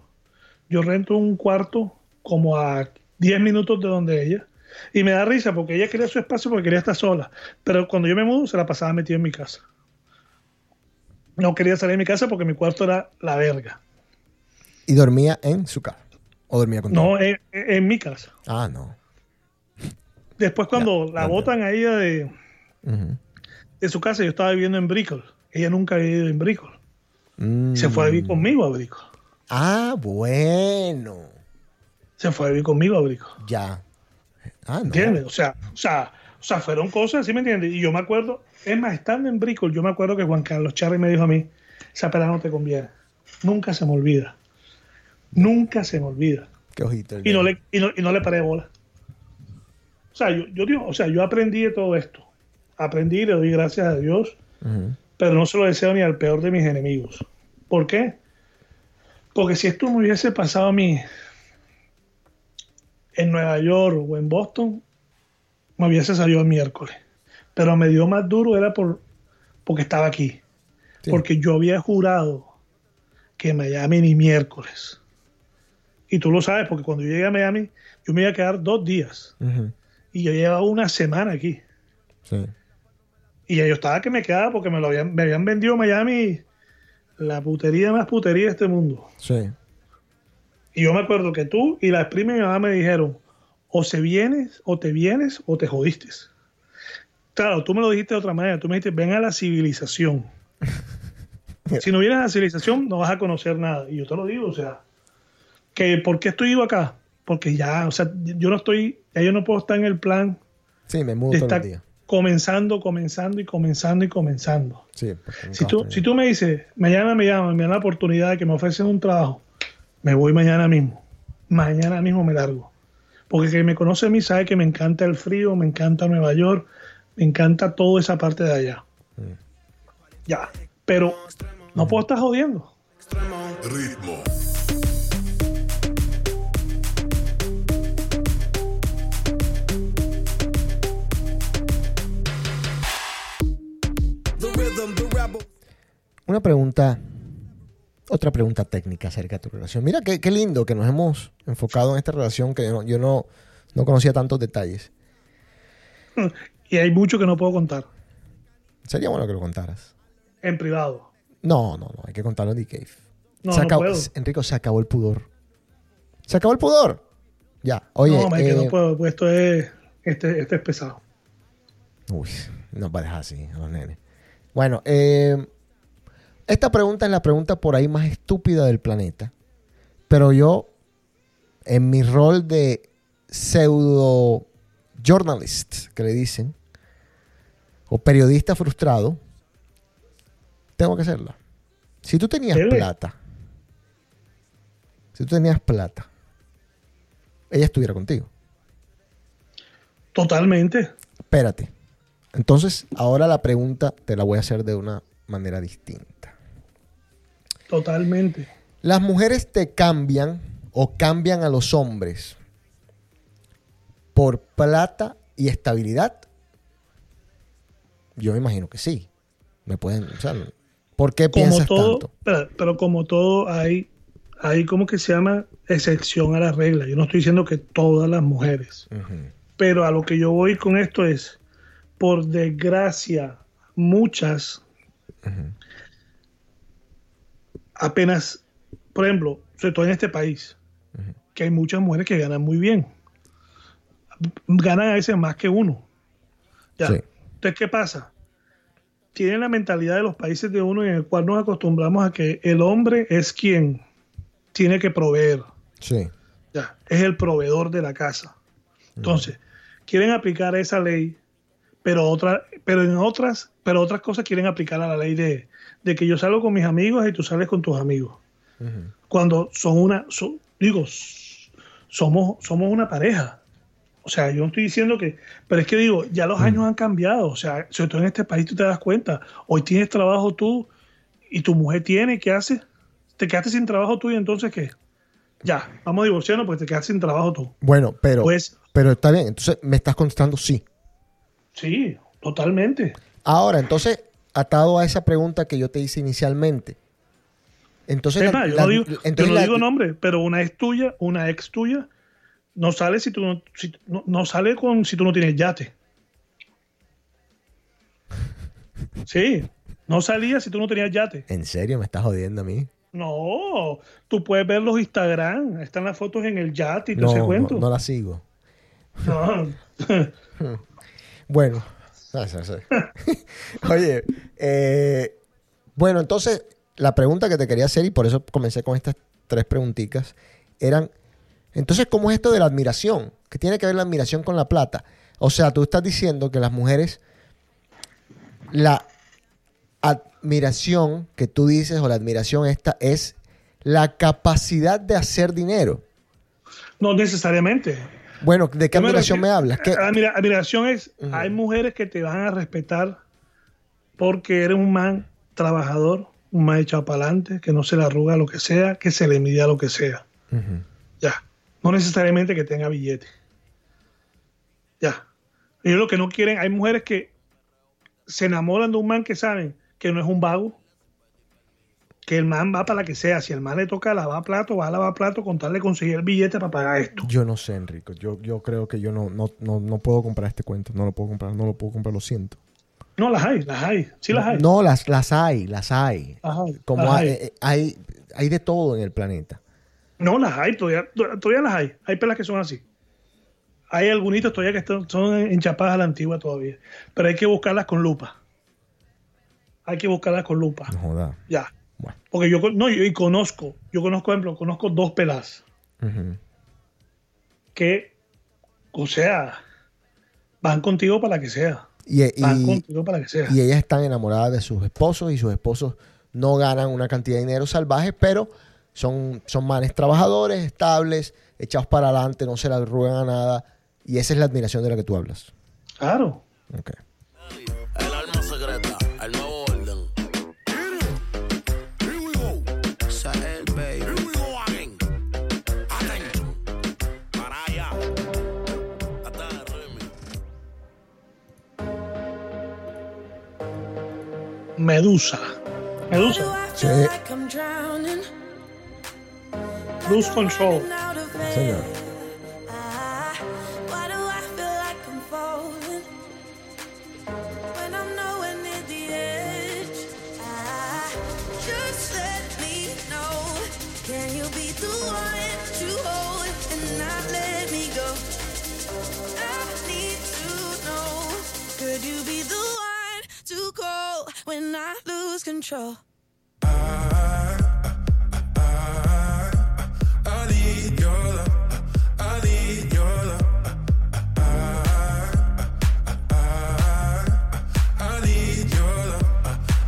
Yo rento un cuarto como a 10 minutos de donde ella. Y me da risa porque ella quería su espacio porque quería estar sola. Pero cuando yo me mudo, se la pasaba metida en mi casa. No quería salir de mi casa porque mi cuarto era la verga. Y dormía en su casa. O dormía con No, en, en mi casa. Ah, no. Después cuando Ya, la botan a ella de, de su casa, yo estaba viviendo en Brickell. Ella nunca había vivido en Brickell. Mm. Se fue a vivir conmigo a Brickell. Ah, bueno. Se fue a vivir conmigo a Brickell. Ya. Ah, no. ¿Entiendes? O sea, o sea, o sea, fueron cosas, ¿sí me entiendes? Y yo me acuerdo, es más, estando en Brickell, yo me acuerdo que Juan Carlos Charri me dijo a mí, esa pelada no te conviene. Nunca se me olvida. Nunca se me olvida. Qué ojito. Y no le, y no, y no le paré bola. O sea, yo, yo digo, o sea, yo aprendí de todo esto. Aprendí, le doy gracias a Dios, pero no se lo deseo ni al peor de mis enemigos. ¿Por qué? Porque si esto me hubiese pasado a mí en Nueva York o en Boston, me hubiese salido el miércoles. Pero me dio más duro era por porque estaba aquí. Sí. Porque yo había jurado que Miami ni miércoles. Y tú lo sabes, porque cuando yo llegué a Miami, yo me iba a quedar dos días. Y yo llevaba una semana aquí. Sí. Y yo estaba que me quedaba porque me lo habían, me habían vendido Miami la putería más putería de este mundo. Sí. Y yo me acuerdo que tú y la prima y mi mamá me dijeron, o se vienes, o te vienes, o te jodiste. Claro, tú me lo dijiste de otra manera, tú me dijiste, ven a la civilización. si no vienes a la civilización, no vas a conocer nada. Y yo te lo digo, o sea, que ¿por qué estoy yo acá? Porque ya, o sea, yo no estoy, ya yo no puedo estar en el plan Sí, me mudo de todos los estar días. comenzando, comenzando y comenzando y comenzando. Sí, Si tú, si tú me dices, mañana me llaman, me dan la oportunidad de que me ofrecen un trabajo, me voy mañana mismo. Mañana mismo me largo. Porque quien me conoce a mí sabe que me encanta el frío, me encanta Nueva York, me encanta toda esa parte de allá. Mm. Ya. Pero no puedo estar jodiendo. Ritmo. Una pregunta, otra pregunta técnica acerca de tu relación. Mira qué, qué lindo que nos hemos enfocado en esta relación que yo no, yo no, no conocía tantos detalles. Y hay mucho que no puedo contar Sería bueno que lo contaras. en privado. No, no, no, hay que contarlo en The Cave. No, Se no acabó- puedo. Enrico, se acabó el pudor. Se acabó el pudor. Ya, oye. no, que eh, no puedo, pues esto es, este, este es pesado. Uy, a dejar así a los nenes. Bueno, eh, esta pregunta es la pregunta por ahí más estúpida del planeta. Pero yo, en mi rol de pseudo journalist, que le dicen, o periodista frustrado, tengo que hacerla. Si tú tenías plata, si tú tenías plata, ella estuviera contigo. Totalmente. Espérate. Entonces, ahora la pregunta te la voy a hacer de una manera distinta. Totalmente. ¿Las mujeres te cambian o cambian a los hombres por plata y estabilidad? Yo me imagino que sí. Me pueden, o sea, ¿por qué Como piensas todo, tanto? pero, pero como todo hay, hay como que se llama excepción a la regla. Yo no estoy diciendo que todas las mujeres. Pero a lo que yo voy con esto es, por desgracia, muchas apenas, por ejemplo, sobre todo en este país, que hay muchas mujeres que ganan muy bien. Ganan a veces más que uno. Ya. Sí. Entonces, ¿qué pasa? Tienen la mentalidad de los países de uno en el cual nos acostumbramos a que el hombre es quien tiene que proveer. Sí. Ya, es el proveedor de la casa. Entonces, quieren aplicar esa ley, pero otra, pero en otras, pero otras cosas quieren aplicar a la ley de, de que yo salgo con mis amigos y tú sales con tus amigos. Cuando son una, son- digo, somos, somos una pareja. O sea, yo no estoy diciendo que, pero es que digo, ya los años han cambiado. O sea, sobre todo en este país tú te das cuenta. Hoy tienes trabajo tú y tu mujer tiene, ¿qué haces? Te quedaste sin trabajo tú y entonces ¿qué? Ya, vamos a divorciarnos porque te quedaste sin trabajo tú. Bueno, pero, Pues pero está bien. Entonces, me estás contestando sí. sí, totalmente. Ahora, entonces, atado a esa pregunta que yo te hice inicialmente. Entonces, Es la- yo no digo, yo entonces no la- digo nombre, pero una es tuya, una ex tuya, no sale si tú no, si- no, no sale con si tú no tienes yate. Sí, no salía si tú no tenías yate. ¿En serio me estás jodiendo a mí? No, tú puedes ver los Instagram, están las fotos en el yate y todo No, ese no, cuento. no la sigo. No. Bueno. oye, eh, bueno, entonces la pregunta que te quería hacer, y por eso comencé con estas tres preguntitas, eran, entonces, ¿cómo es esto de la admiración? ¿Qué tiene que ver la admiración con la plata? O sea, tú estás diciendo que las mujeres, la admiración que tú dices, o la admiración esta, es la capacidad de hacer dinero. No necesariamente. Bueno, ¿de qué me admiración me hablas? ¿Qué- Admira- admiración es, hay mujeres que te van a respetar porque eres un man trabajador, un man echado para adelante, que no se le arruga lo que sea, que se le mide a lo que sea. Ya. No necesariamente que tenga billete. Ya. Ellos lo que no quieren, hay mujeres que se enamoran de un man que saben que no es un vago, que el man va para la que sea. Si el man le toca lavar plato, va a lavar plato con tal de conseguir el billete para pagar esto. Yo no sé, Enrico. Yo, yo creo que yo no, no, no, no puedo comprar este cuento. No lo puedo comprar, no lo puedo comprar, lo siento. No, las hay, las hay. Sí las hay. No, las, las hay, las hay. Como las hay, hay. eh, hay, hay de todo en el planeta. No, las hay, todavía, todavía las hay. Hay pelas que son así. Hay algunitos todavía que están, son enchapadas a la antigua todavía. Pero hay que buscarlas con lupa. Hay que buscarlas con lupa. No joda. Ya. Bueno. Porque yo, no, yo y conozco, yo conozco, por ejemplo, conozco dos pelas que, o sea, van contigo para la que sea. Y, Van y- contigo para la que sea. y ellas están enamoradas de sus esposos y sus esposos no ganan una cantidad de dinero salvaje, pero son, son manes trabajadores, estables, echados para adelante, no se le arrugan a nada. Y esa es la admiración de la que tú hablas. Claro. Ok. Medusa. Medusa, Sí, Lose Control. señor. When I lose control? I need your love. I need your love. I need your love.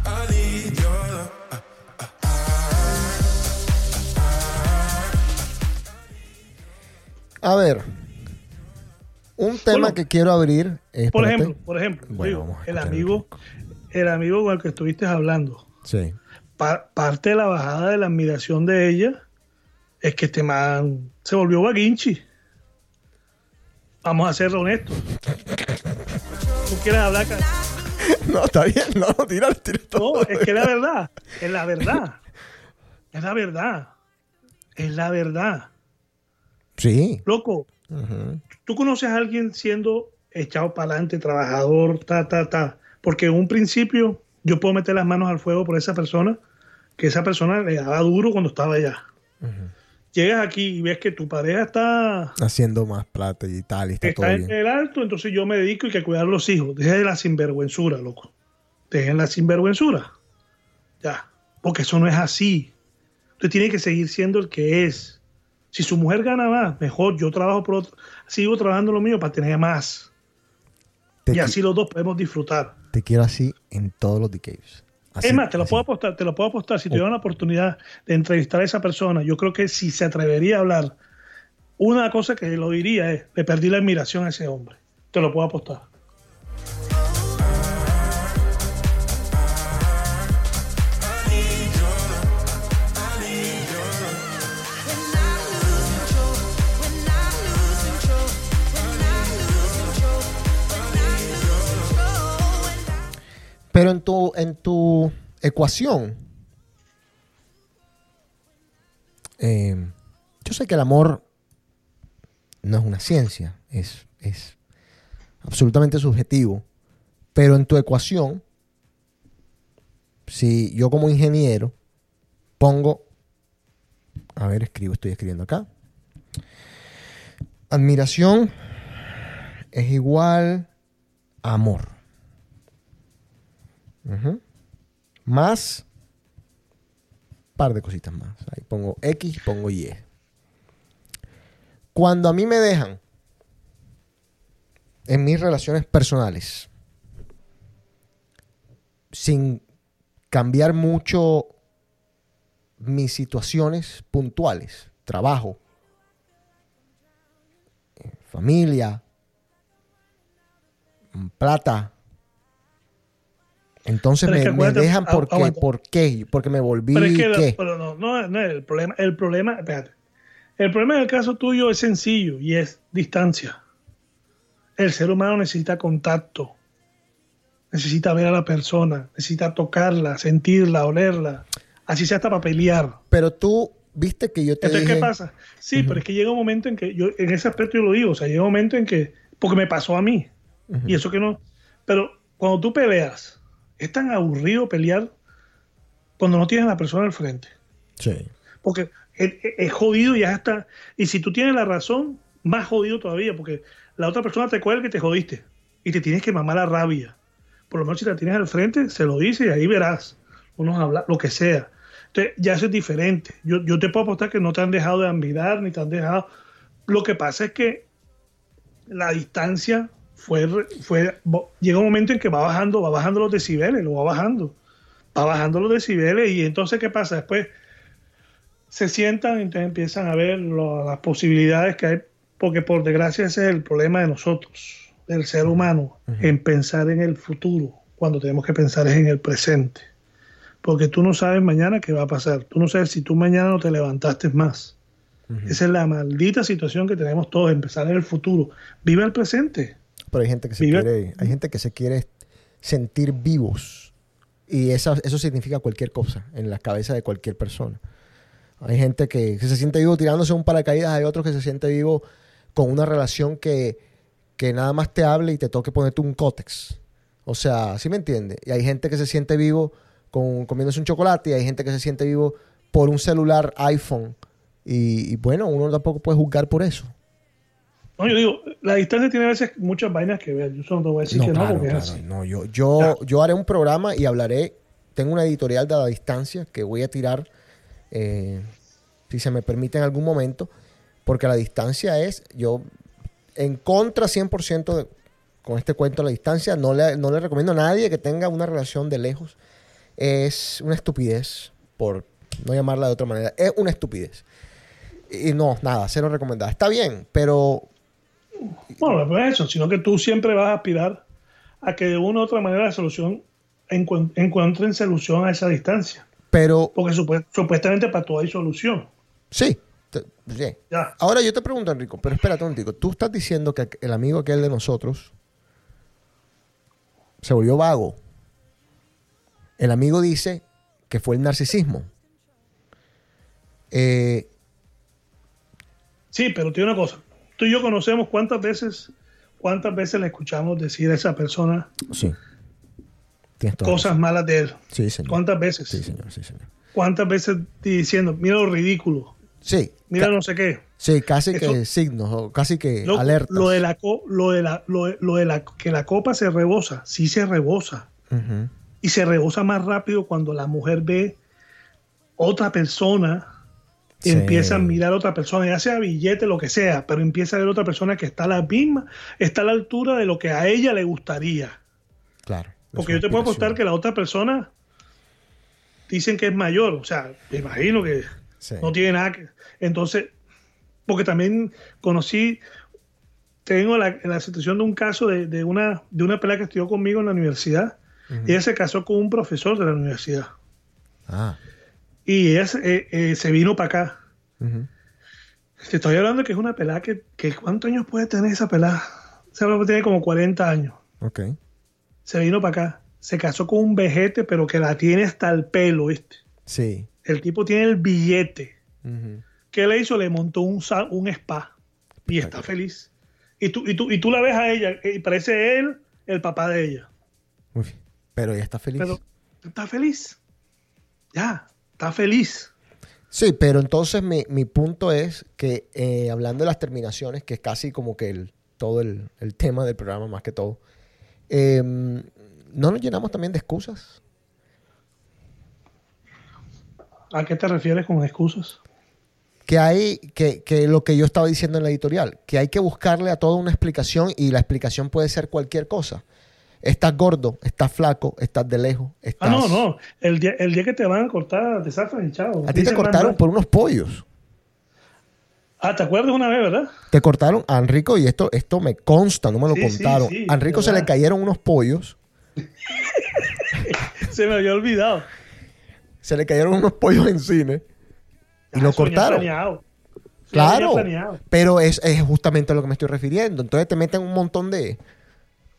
I need your love. A ver, un tema Bueno, que quiero abrir es. Por ejemplo, por ejemplo, Bueno, digo, el amigo, el amigo con el que estuviste hablando, Sí. pa- parte de la bajada de la admiración de ella es que este man se volvió vaguinchi. Vamos a ser honestos. ¿Tú quieres hablar? No, está bien, no, tira, tira todo. No, es que es la verdad. Es la verdad. Es la verdad. Es la verdad. Sí. Loco, tú conoces a alguien siendo echado para adelante, trabajador, ta, ta, ta. Porque en un principio yo puedo meter las manos al fuego por esa persona, que esa persona le daba duro cuando estaba allá. Llegas aquí y ves que tu pareja está, Haciendo más plata y tal, y está, está todo en bien. el alto, entonces yo me dedico y que cuidar los hijos. Deje de la sinvergüenzura, loco. Dejen la sinvergüenzura. Ya. Porque eso no es así. Usted tiene que seguir siendo el que es. Si su mujer gana más, mejor. Yo trabajo por otro. Sigo trabajando lo mío para tener más. Te, y así los dos podemos disfrutar. Te quiero así en todos los decays. Así, es más, te lo así. puedo apostar, te lo puedo apostar. Si Oh. tuviera la oportunidad de entrevistar a esa persona, yo creo que si se atrevería a hablar, una cosa que lo diría es, le perdí la admiración a ese hombre. Te lo puedo apostar. Pero en tu, en tu ecuación, eh, yo sé que el amor no es una ciencia, es, es absolutamente subjetivo, pero en tu ecuación, si yo como ingeniero pongo, a ver, escribo, estoy escribiendo acá, admiración es igual a amor. Ujú. Más par de cositas más. Ahí pongo X, pongo Y. Cuando a mí me dejan en mis relaciones personales sin cambiar mucho mis situaciones puntuales, trabajo, eh, familia, mm, plata, entonces me, me dejan porque, aguanta. ¿por qué? Porque me volví Pero es que la- ¿qué? pero no, no, no el problema. El problema, espérate. El problema del caso tuyo es sencillo y es distancia. El ser humano necesita contacto. Necesita ver a la persona, necesita tocarla, sentirla, olerla. Así sea hasta para pelear. Pero tú viste que yo te Entonces, dije... ¿qué pasa? Sí, pero es que llega un momento en que yo, en ese aspecto yo lo digo, o sea, llega un momento en que, porque me pasó a mí, y eso que no, pero cuando tú peleas, es tan aburrido pelear cuando no tienes a la persona al frente, Sí. porque es, jodido y ya está, y si tú tienes la razón, más jodido todavía, porque la otra persona te cuelga y te jodiste, y te tienes que mamar la rabia. Por lo menos si la tienes al frente, se lo dice y ahí verás, unos hablar, lo que sea. Entonces, ya eso es diferente. Yo, yo te puedo apostar que no te han dejado de admirar, ni te han dejado. Lo que pasa es que la distancia fue, fue llega un momento en que va bajando, va bajando los decibeles, lo va bajando. Va bajando los decibeles y entonces, ¿qué pasa? Después se sientan y entonces empiezan a ver lo- las posibilidades que hay, porque por desgracia ese es el problema de nosotros, del ser humano, en pensar en el futuro, cuando tenemos que pensar es en el presente porque tú no sabes mañana qué va a pasar. Tú no sabes si tú mañana no te levantaste más. Esa es la maldita situación que tenemos todos, empezar en el futuro. Vive el presente. Pero hay gente que se Vive- quiere, hay gente que se quiere sentir vivos Y esa- eso significa cualquier cosa en la cabeza de cualquier persona. Hay gente que, que se siente vivo tirándose un paracaídas, hay otros que se siente vivo con una relación que, que nada más te hable y te toque ponerte un cótex. O sea, ¿sí me entiende? Y hay gente que se siente vivo con, comiéndose un chocolate y hay gente que se siente vivo por un celular iPhone. Y, y bueno, uno tampoco puede juzgar por eso. No, yo digo, la distancia tiene a veces muchas vainas que ver. Yo solo te voy a decir No, que claro, no, porque claro. es así. No, yo, yo, yo haré un programa y hablaré. Tengo una editorial de la distancia que voy a tirar, eh, si se me permite en algún momento, porque la distancia es, yo, en contra 100% de- con este cuento de la distancia, no le, no le recomiendo a nadie que tenga una relación de lejos. Es una estupidez, por no llamarla de otra manera. Es una estupidez. Y no, nada, cero recomendada. Está bien, pero Bueno, no es eso, sino que tú siempre vas a aspirar a que de una u otra manera la solución encuent- encuentren solución a esa distancia. pero Porque supu- supuestamente para todo hay solución. sí. te- sí. Ya. Ahora yo te pregunto, Enrico, pero espérate un momentico. Tú estás diciendo que el amigo aquel de nosotros se volvió vago. El amigo dice que fue el narcisismo. Eh, Sí, pero tiene una cosa. Tú y yo conocemos cuántas veces, cuántas veces le escuchamos decir a esa persona sí. Cosas malas de él. Sí, señor. ¿Cuántas veces? Sí, señor, sí, señor. ¿Cuántas veces diciendo, mira lo ridículo, Sí. mira no sé qué? sí, casi que signos, o casi que Loco, alertas. lo de la lo de la, lo de, lo de la que la copa se rebosa, sí se rebosa. Y se rebosa más rápido cuando la mujer ve otra persona Sí. empieza a mirar a otra persona, ya sea billete, lo que sea, pero empieza a ver otra persona que está a la misma, está a la altura de lo que a ella le gustaría. Claro. Porque yo te puedo apostar que la otra persona dicen que es mayor, o sea, me imagino que Sí. no tiene nada que... Entonces, porque también conocí, tengo la, la situación de un caso de, de una, de una pelada que estudió conmigo en la universidad. y Ella se casó con un profesor de la universidad. Ah. Y ella se, eh, eh, se vino para acá. Te estoy hablando que es una pelada que, que ¿cuántos años puede tener esa pelada? Esa pelada tiene como 40 años. Ok. Se vino para acá. Se casó con un vejete, pero que la tiene hasta el pelo, ¿viste? Sí. El tipo tiene el billete. Ujú. ¿Qué le hizo? Le montó un, un spa. Y está feliz. Y tú, y, tú, y tú la ves a ella y parece él el papá de ella. Bien. Pero ella está feliz. Pero está feliz. Ya, está feliz. Sí, pero entonces mi, mi punto es que eh, hablando de las terminaciones, que es casi como que el, todo el, el tema del programa más que todo, eh, ¿no nos llenamos también de excusas? ¿A qué te refieres con excusas? Que hay, que, que lo que yo estaba diciendo en la editorial, que hay que buscarle a todo una explicación y la explicación puede ser cualquier cosa. Estás gordo, estás flaco, estás de lejos, estás... Ah, no, no. El día, el día que te van a cortar, te zafan y chao. A ti te cortaron por unos pollos. Ah, ¿te acuerdas una vez, verdad? Te cortaron a Enrico, y esto, esto me consta, no me lo Sí, contaron. sí, a Enrico se le cayeron unos pollos. Se me había olvidado. se le cayeron unos pollos en cine y Ah, lo cortaron. planeado. Claro, planeado. pero es, es justamente a lo que me estoy refiriendo. Entonces te meten un montón de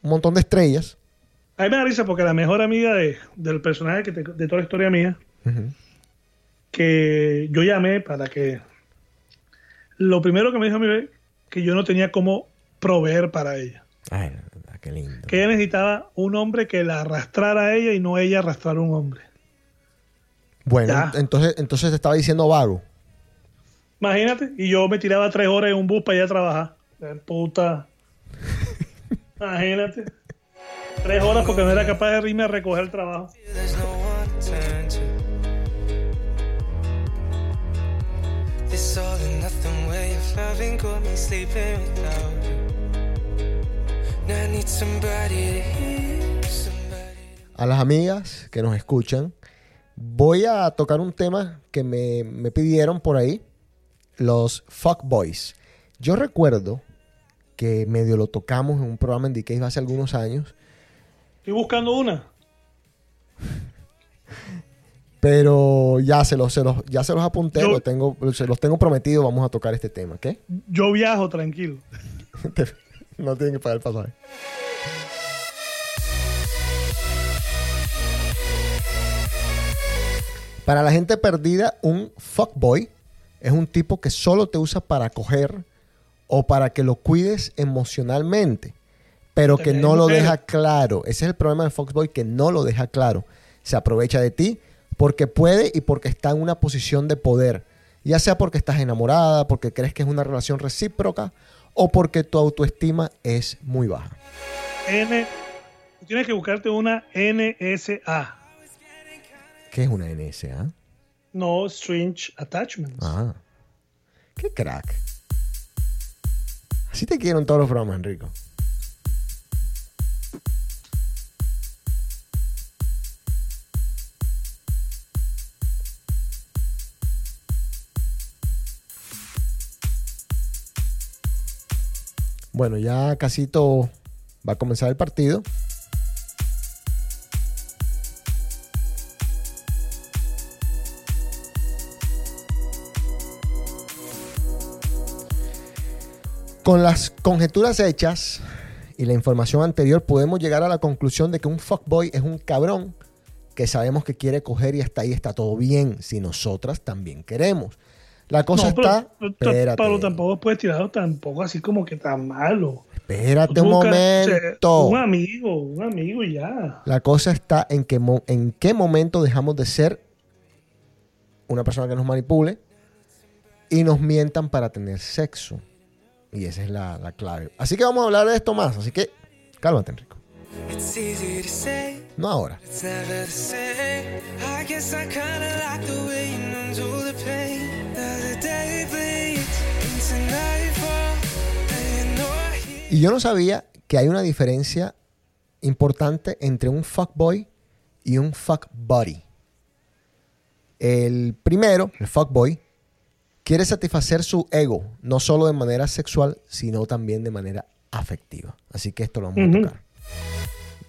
un montón de estrellas. A mí me da risa porque la mejor amiga de, del personaje que te- de toda la historia mía, que yo llamé para que. Lo primero que me dijo mí fue que yo no tenía cómo proveer para ella. Ay, qué lindo. Que ella necesitaba un hombre que la arrastrara a ella y no ella arrastrar a un hombre. Bueno, Ya. entonces entonces te estaba diciendo vago. Imagínate, y yo me tiraba tres horas en un bus para ir a trabajar. Puta. Imagínate. Tres horas porque no era capaz de irme a recoger el trabajo. A las amigas que nos escuchan, voy a tocar un tema que me, me pidieron por ahí, los fuckboys. Yo recuerdo que medio lo tocamos en un programa en DK hace algunos años, Estoy buscando una. pero ya se los, se los, ya se los apunté, Yo- lo tengo, se los tengo prometido, vamos a tocar este tema, ¿ok? Yo viajo tranquilo. no tienen que pagar el pasaje. Para la gente perdida, un fuckboy es un tipo que solo te usa para coger o para que lo cuides emocionalmente, pero que no lo deja claro. Ese es el problema del fuckboy, que no lo deja claro. Se aprovecha de ti porque puede y porque está en una posición de poder. Ya sea porque estás enamorada, porque crees que es una relación recíproca o porque tu autoestima es muy baja. N, tienes que buscarte una NSA, ¿Qué es una NSA? no Strange Attachments. Ah. Qué crack. Así te quiero en todos los programas, Enrico. Bueno, ya casito va a comenzar el partido. Con las conjeturas hechas y la información anterior podemos llegar a la conclusión de que un fuckboy es un cabrón que sabemos que quiere coger y hasta ahí está todo bien si nosotras también queremos. La cosa no, pero, está... pero- espérate, tampoco puedes tirarlo tampoco así como que tan malo. espérate un momento. un amigo, un amigo ya. La cosa está en, que en qué momento dejamos de ser una persona que nos manipule y nos mientan para tener sexo. Y esa es la, la clave. Así que vamos a hablar de esto más. Así que cálmate, Enrico. No ahora. Y yo no sabía que hay una diferencia importante entre un fuckboy y un fuck buddy. El primero, el fuckboy, quiere satisfacer su ego, no solo de manera sexual, sino también de manera afectiva. Así que esto lo vamos a tocar.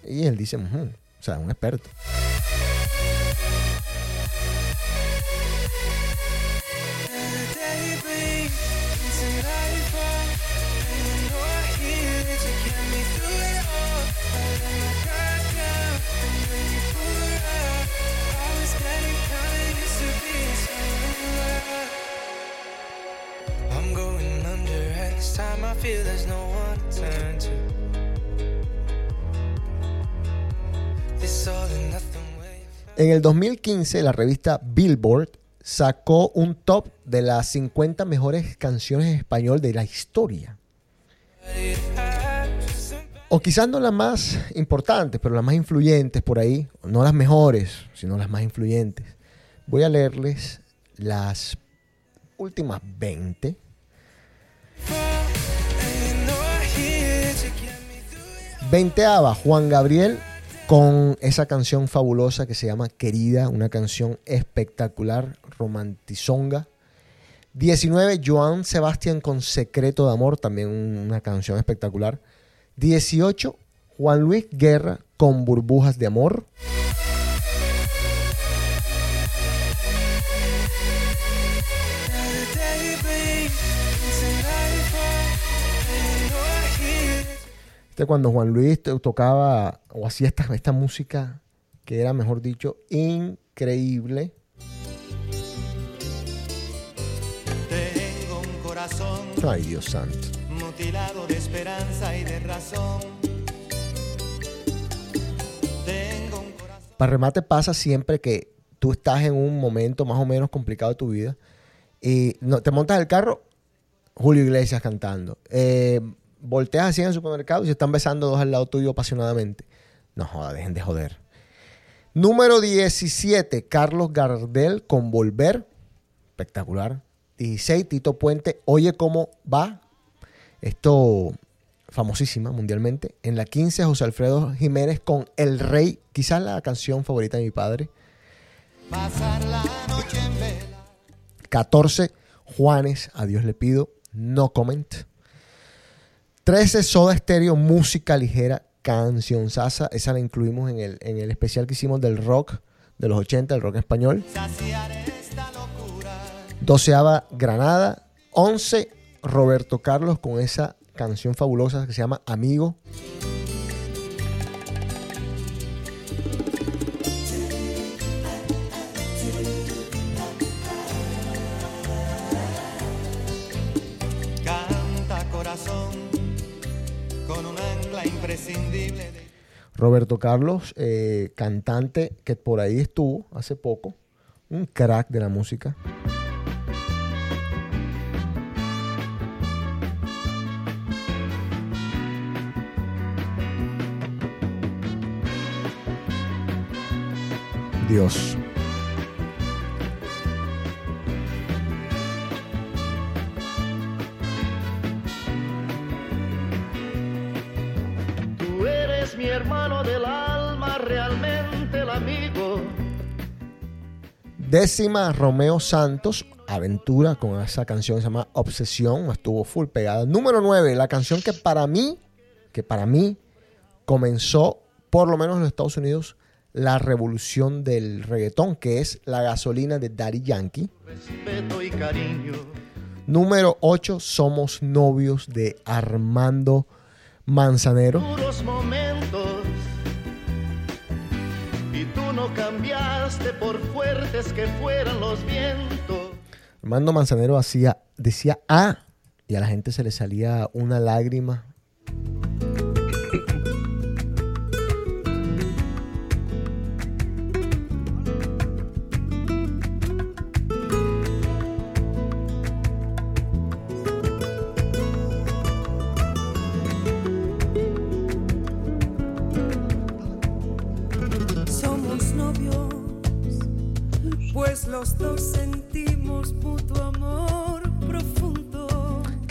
Y él dice, o sea, un experto. En el 2015, la revista Billboard sacó un top de las 50 mejores canciones en español de la historia. O quizás no las más importantes, pero las más influyentes por ahí. No las mejores, sino las más influyentes. Voy a leerles las últimas 20. Veinteava, Juan Gabriel con esa canción fabulosa que se llama Querida, una canción espectacular, romantizonga. 19, Joan Sebastián con Secreto de Amor, también una canción espectacular. 18, Juan Luis Guerra con Burbujas de Amor. Este cuando Juan Luis to- tocaba o hacía esta, esta música que era, mejor dicho, increíble. Tengo un corazón Ay, Dios santo. mutilado de esperanza y de razón. Tengo un corazón. Para remate pasa siempre que tú estás en un momento más o menos complicado de tu vida y no, te montas el carro, Julio Iglesias cantando. Eh, volteas así en el supermercado y se están besando dos al lado tuyo apasionadamente. No joda, dejen de joder. Número 17, Carlos Gardel con Volver. Espectacular. 16, Tito Puente, Oye cómo va. Esto famosísima mundialmente. En la 15, José Alfredo Jiménez con El Rey, quizás la canción favorita de mi padre. Pasar la noche en vela. 14, Juanes, a Dios le pido, no comment. 13, Soda Stereo, música ligera, canción sasa. Esa la incluimos en el, en el especial que hicimos del rock de los 80, el rock español. Esta locura. Doceava, Granada. 11, Roberto Carlos con esa canción fabulosa que se llama Amigo. Roberto Carlos, eh, cantante que por ahí estuvo hace poco, un crack de la música. Dios. Hermano del alma, realmente el amigo. Décima Romeo Santos, Aventura, con esa canción que se llama Obsesión, estuvo full pegada. Número 9, la canción que para mí, que para mí comenzó, por lo menos en los Estados Unidos, la revolución del reggaetón, que es La gasolina de Daddy Yankee. Respeto y cariño. Número 8, Somos novios de Armando Manzanero. Momentos. No cambiaste por fuertes que fueran los vientos. Armando Manzanero hacía, decía A y a la gente se le salía una lágrima.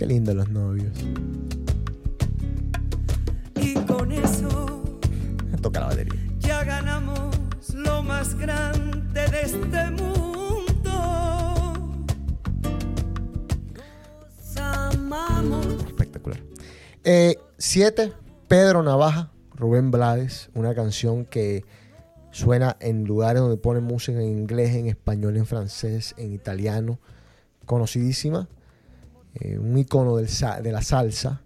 Qué lindo los novios. Y con eso Toca la batería. ya ganamos lo más grande de este mundo. Nos amamos. Espectacular. Eh, siete, Pedro Navaja, Rubén Blades, una canción que suena en lugares donde ponen música en inglés, en español, en francés, en italiano, conocidísima, eh, un icono del de la salsa.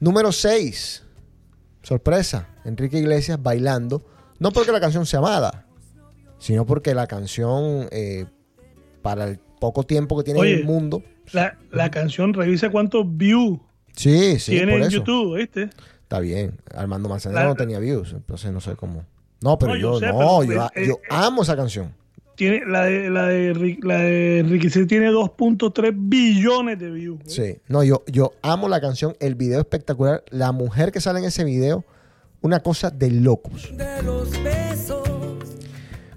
Número 6, sorpresa, Enrique Iglesias bailando, no porque la canción sea mala, sino porque la canción, eh, para el poco tiempo que tiene en el mundo, La, la canción, revisa cuántos views sí, sí, tiene por en eso. YouTube, ¿viste? Está bien. Armando Manzanero La- no tenía views, entonces no sé cómo. No, pero No, yo, yo sé, no, pero, yo, yo amo esa canción. Tiene, la, de, la, de, Ri- la de Ricky C tiene 2.3 billones de views. ¿eh? Sí. No, yo, yo amo la canción, el video espectacular. La mujer que sale en ese video, una cosa de locos. de los besos.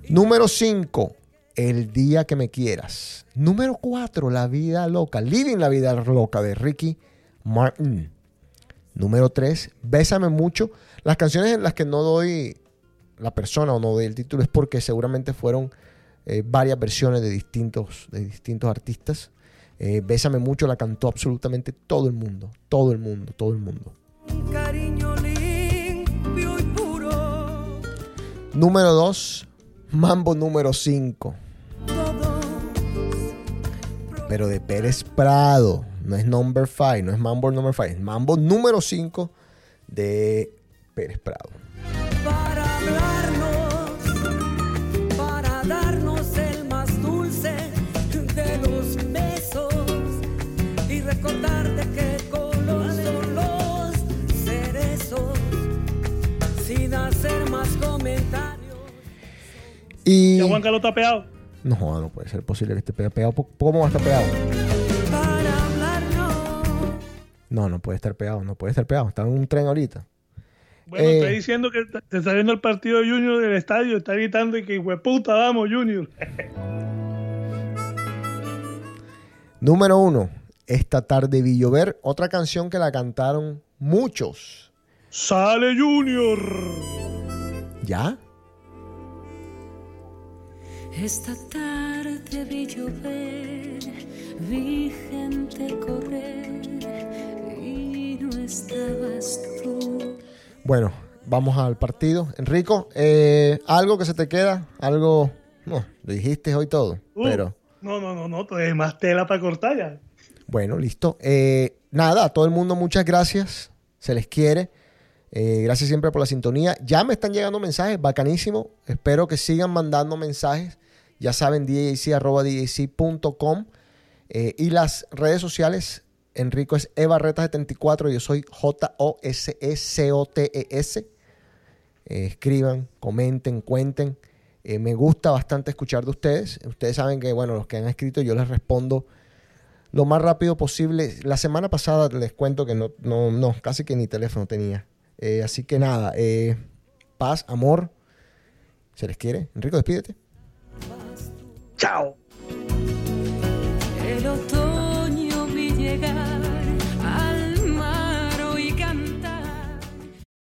Número 5, El día que me quieras. Número 4, La vida loca. Living la vida loca de Ricky Martin. Número 3, Bésame mucho. Las canciones en las que no doy la persona o no doy el título es porque seguramente fueron eh, varias versiones de distintos, de distintos artistas. Eh, Bésame mucho la cantó absolutamente todo el mundo. Todo el mundo, todo el mundo. Un cariño limpio y puro. Número 2, Mambo número 5. Todos pero de Pérez Prado. No es number 5, no es Mambo number 5, es Mambo número 5 de Pérez Prado. Y. Ya Juan Carlos está pegado. No, no puede ser posible que esté pegado. pegado. ¿Por- ¿Cómo va a estar pegado? No, no puede estar pegado, no puede estar pegado. Está en un tren ahorita. Bueno, Eh. estoy diciendo que te está viendo el partido de Junior del estadio, está gritando y que hueputa, vamos, Junior. Número 1, Esta tarde vi llover. Otra canción que la cantaron muchos. Sale Junior. ¿Ya? Esta tarde vi llover, vi gente correr y no estabas tú. Bueno, vamos al partido. Enrico, eh, algo que se te queda, algo. No, lo dijiste hoy todo, Uh, pero. No, no, no, no, todavía hay más tela para cortar ya. Bueno, listo. Eh, nada, a todo el mundo muchas gracias. Se les quiere. Eh, gracias siempre por la sintonía. Ya me están llegando mensajes, bacanísimo. Espero que sigan mandando mensajes. Ya saben, djc.com eh, y las redes sociales. Enrico es Evarreta74. Yo soy J-O-S-E-C-O-T-E-S. Eh, escriban, comenten, cuenten. Eh, me gusta bastante escuchar de ustedes. Ustedes saben que, bueno, los que han escrito yo les respondo lo más rápido posible. La semana pasada les cuento que no, no, no casi que ni teléfono tenía. Así que nada, paz, amor. Se les quiere. Enrico, despídete. Chao. El otoño mi llegar.